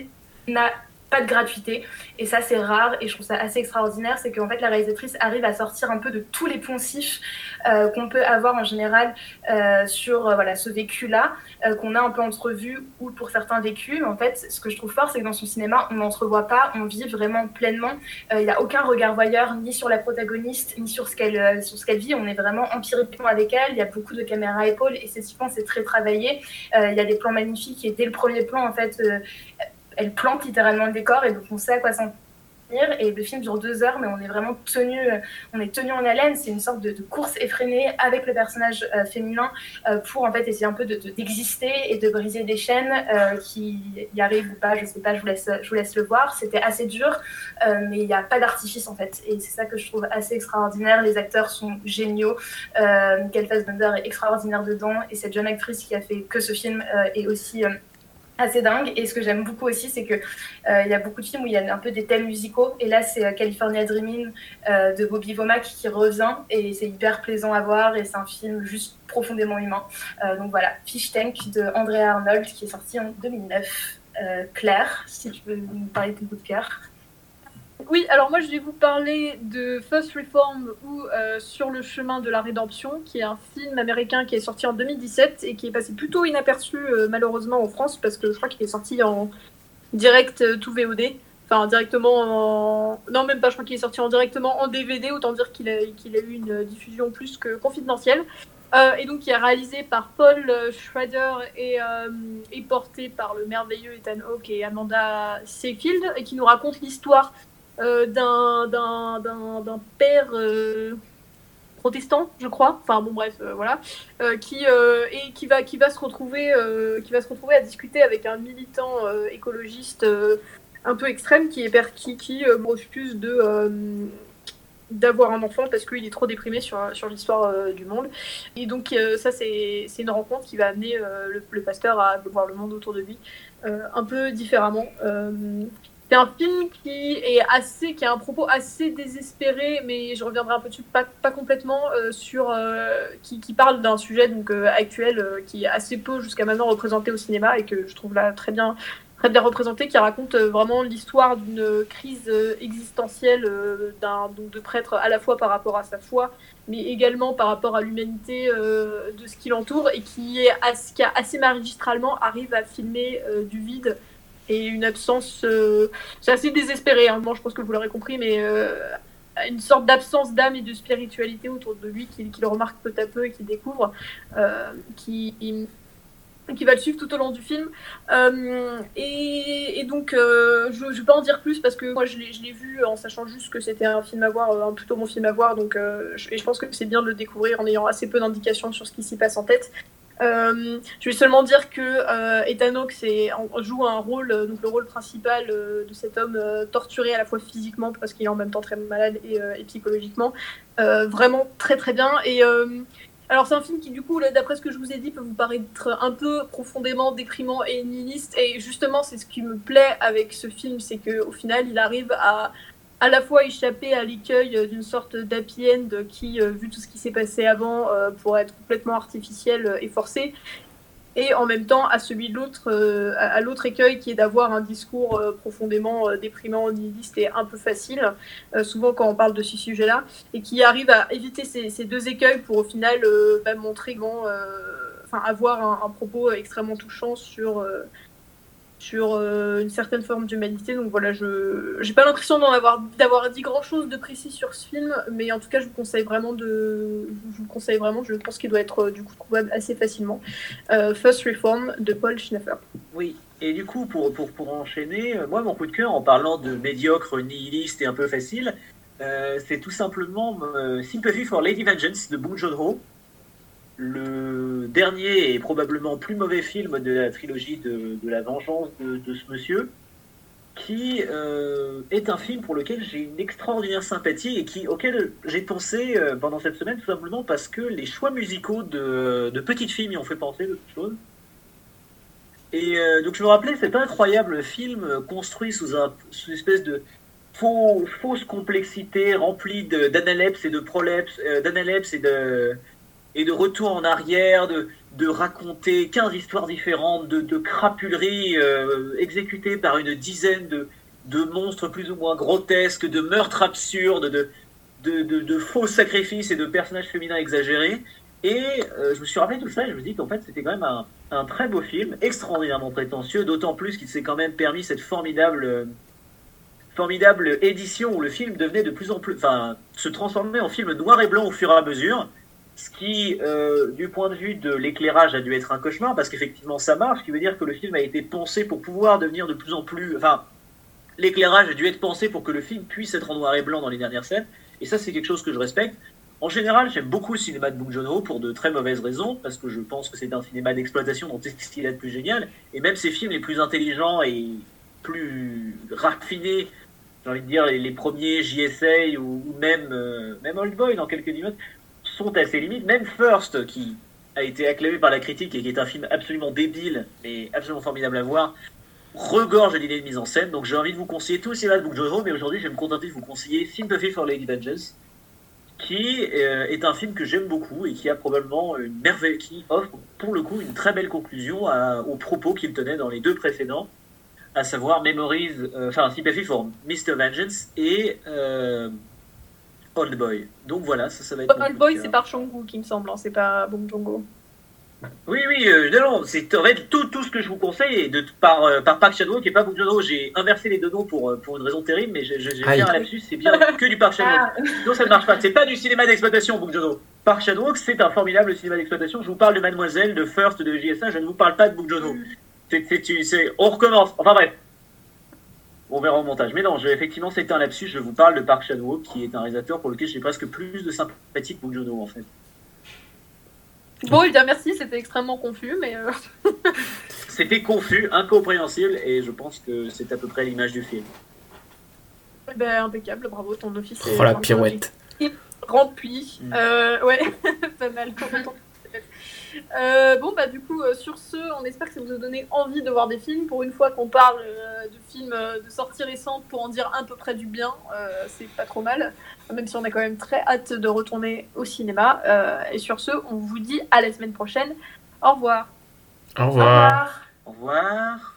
n'a pas de gratuité. Et ça c'est rare et je trouve ça assez extraordinaire. C'est qu'en fait la réalisatrice arrive à sortir un peu de tous les poncifs euh, qu'on peut avoir en général euh, sur euh, voilà ce vécu là qu'on a un peu entrevu ou pour certains vécus. En fait ce que je trouve fort c'est que dans son cinéma on n'entrevoit pas on vit vraiment pleinement. Il n'y a aucun regard voyeur ni sur la protagoniste ni sur ce qu'elle vit. On est vraiment empiriquement avec elle. Il y a beaucoup de caméras à épaules et esthétiquement c'est très travaillé. Il y a des plans magnifiques et dès le premier plan en fait elle plante littéralement le décor et donc on sait à quoi s'en tenir. Et le film dure deux heures, mais on est vraiment tenu, euh, on est tenu en haleine. C'est une sorte de, course effrénée avec le personnage euh, féminin euh, pour en fait essayer un peu de- de- d'exister et de briser des chaînes qui y arrivent ou pas. Je sais pas, je vous laisse, je vous laisse le voir. C'était assez dur, mais il n'y a pas d'artifice en fait. Et c'est ça que je trouve assez extraordinaire. Les acteurs sont géniaux. Michael Fassbender est extraordinaire dedans et cette jeune actrice qui a fait que ce film est aussi assez dingue. Et ce que j'aime beaucoup aussi, c'est que euh, y a beaucoup de films où il y a un peu des thèmes musicaux. Et là, c'est euh, California Dreaming euh, de Bobby Womack qui revient. Et c'est hyper plaisant à voir. Et c'est un film juste profondément humain. Euh, donc voilà, Fish Tank de Andrea Arnold qui est sorti en 2009. Euh, Claire, si tu veux nous parler de ton coup de cœur. Oui, alors moi je vais vous parler de First Reform ou euh, Sur le chemin de la rédemption, qui est un film américain qui est sorti en 2017 et qui est passé plutôt inaperçu euh, malheureusement en France parce que je crois qu'il est sorti en direct euh, tout VOD. Enfin, directement en. Non, même pas, je crois qu'il est sorti en directement en DVD, autant dire qu'il a, a eu une diffusion plus que confidentielle. Et donc, qui est réalisé par Paul Schrader et, et porté par le merveilleux Ethan Hawke et Amanda Seyfield, et qui nous raconte l'histoire euh, d'un père euh, protestant, je crois. Enfin bon bref, euh, voilà, Euh, qui et qui va qui va se retrouver qui va se retrouver à discuter avec un militant écologiste un peu extrême qui est per- qui, qui refuse de d'avoir un enfant parce qu'il est trop déprimé sur, sur l'histoire du monde. Et donc ça c'est une rencontre qui va amener le, pasteur à voir le monde autour de lui un peu différemment. C'est un film qui est assez, qui a un propos assez désespéré, mais je reviendrai un peu dessus, pas, pas complètement, euh, sur euh, qui, qui parle d'un sujet donc euh, actuel qui est assez peu jusqu'à maintenant représenté au cinéma et que je trouve là très bien, très bien représenté, qui raconte vraiment l'histoire d'une crise existentielle d'un de prêtre à la fois par rapport à sa foi, mais également par rapport à l'humanité de ce qui l'entoure et qui est qui a assez magistralement arrive à filmer du vide et une absence. euh, c'est assez désespéré, hein. Bon, je pense que vous l'aurez compris, mais euh, une sorte d'absence d'âme et de spiritualité autour de lui qu'il remarque peu à peu et qu'il découvre, euh, qui, qui va le suivre tout au long du film. Et, donc, je ne vais pas en dire plus parce que moi, je l'ai vu en sachant juste que c'était un film à voir, un plutôt bon film à voir. Donc, et je pense que c'est bien de le découvrir en ayant assez peu d'indications sur ce qui s'y passe en tête. Euh, je vais seulement dire que euh, joue un rôle, euh, donc le rôle principal euh, de cet homme torturé à la fois physiquement parce qu'il est en même temps très malade et, et psychologiquement, vraiment très très bien. Et alors c'est un film qui du coup, d'après ce que je vous ai dit, peut vous paraître un peu profondément déprimant et nihiliste. Et justement, c'est ce qui me plaît avec ce film, c'est que au final, il arrive à à la fois échapper à l'écueil euh, d'une sorte d'happy end qui, euh, vu tout ce qui s'est passé avant, euh, pourrait être complètement artificiel et forcé, et en même temps à celui de l'autre, à l'autre écueil qui est d'avoir un discours profondément déprimant, nihiliste et un peu facile, souvent quand on parle de ce sujet-là, et qui arrive à éviter ces, deux écueils pour au final bah, montrer euh, enfin avoir un, propos extrêmement touchant sur sur euh, une certaine forme d'humanité. Donc voilà, je j'ai pas l'impression d'en avoir d'avoir dit grand chose de précis sur ce film, mais en tout cas, je vous conseille vraiment de, je pense qu'il doit être euh, du coup trouvable assez facilement. Euh, First Reform de Paul Schneffer. Oui, et du coup, pour, pour, enchaîner, moi, mon coup de cœur, en parlant de médiocre, nihiliste et un peu facile, c'est tout simplement Sympathy for Lady Vengeance de Bong Joon-ho, le dernier et probablement plus mauvais film de la trilogie de, la vengeance de, ce monsieur, qui euh, est un film pour lequel j'ai une extraordinaire sympathie et qui, auquel j'ai pensé euh, pendant cette semaine tout simplement parce que les choix musicaux de, de petites filles m'y ont fait penser de toute chose. Et euh, donc je me rappelais cet incroyable film construit sous, un, sous une espèce de fausse complexité remplie d'analepses et de prolepses, euh, d'analepses et de, et de retour en arrière, de, de raconter 15 histoires différentes, de, de crapuleries euh, exécutées par une dizaine de, de monstres plus ou moins grotesques, de meurtres absurdes, de, de, de, faux sacrifices et de personnages féminins exagérés. Et euh, je me suis rappelé tout ça et je me dis qu'en fait c'était quand même un, un très beau film, extraordinairement prétentieux, d'autant plus qu'il s'est quand même permis cette formidable, formidable édition où le film devenait de plus en plus, enfin, se transformait en film noir et blanc au fur et à mesure, ce qui, euh, du point de vue de l'éclairage, a dû être un cauchemar parce qu'effectivement ça marche, ce qui veut dire que le film a été pensé pour pouvoir devenir de plus en plus, enfin, l'éclairage a dû être pensé pour que le film puisse être en noir et blanc dans les dernières scènes, et ça c'est quelque chose que je respecte. En général, j'aime beaucoup le cinéma de Bong Joon-ho pour de très mauvaises raisons, parce que je pense que c'est un cinéma d'exploitation dont c'est ce qu'il a de plus génial. Et même ses films les plus intelligents et plus raffinés, j'ai envie de dire les, premiers JSA ou, même, euh, même Old Boy dans quelques limites, sont à ses limites. Même First, qui a été acclamé par la critique et qui est un film absolument débile, mais absolument formidable à voir, regorge d'idées de mise en scène. Donc j'ai envie de vous conseiller cinéma de Bong Joon-ho, mais aujourd'hui je vais me contenter de vous conseiller Sympathy for Lady Vengeance qui euh, est un film que j'aime beaucoup et qui a probablement une merveille, qui offre pour le coup une très belle conclusion à- aux propos qu'il tenait dans les deux précédents, à savoir Memories, euh, enfin Sympathy for Mr. Vengeance et euh, Old Boy. Donc voilà, ça, ça va être. Old Boy, c'est par Chang-Woo qui me semble, hein, c'est pas Bong Joon-ho. Oui, oui, euh, non, non, c'est en fait tout, tout ce que je vous conseille est de, par, euh, par Park Chan-wook et pas Bong Joon-ho. J'ai inversé les deux noms pour, euh, pour une raison terrible, mais j'ai bien un lapsus, c'est bien que du Park Chan-wook. Sinon, ça ne marche pas. C'est pas du cinéma d'exploitation, Bong Joon-ho. Park Chan-wook, c'est un formidable cinéma d'exploitation. Je vous parle de Mademoiselle, de First, de JSA, je ne vous parle pas de Bong Joon-ho. C'est, c'est, c'est- on recommence. Enfin bref. On verra au montage. Mais non, je- effectivement, c'était un lapsus. Je vous parle de Park Chan-wook, qui est un réalisateur pour lequel j'ai presque plus de sympathie que Bong Joon-ho, en fait. Bon, eh bien merci, c'était extrêmement confus, mais euh, C'était confus, incompréhensible, et je pense que c'est à peu près l'image du film. ben, impeccable, bravo, ton office. Oh la pirouette. rempli. Mm. Euh, ouais, pas mal. Euh, bon, bah du coup, euh, sur ce, on espère que ça vous a donné envie de voir des films. Pour une fois qu'on parle euh, de films euh, de sortie récente pour en dire un peu près du bien, euh, c'est pas trop mal. Même si on a quand même très hâte de retourner au cinéma. Euh, et sur ce, on vous dit à la semaine prochaine. Au revoir. Au revoir. Au revoir.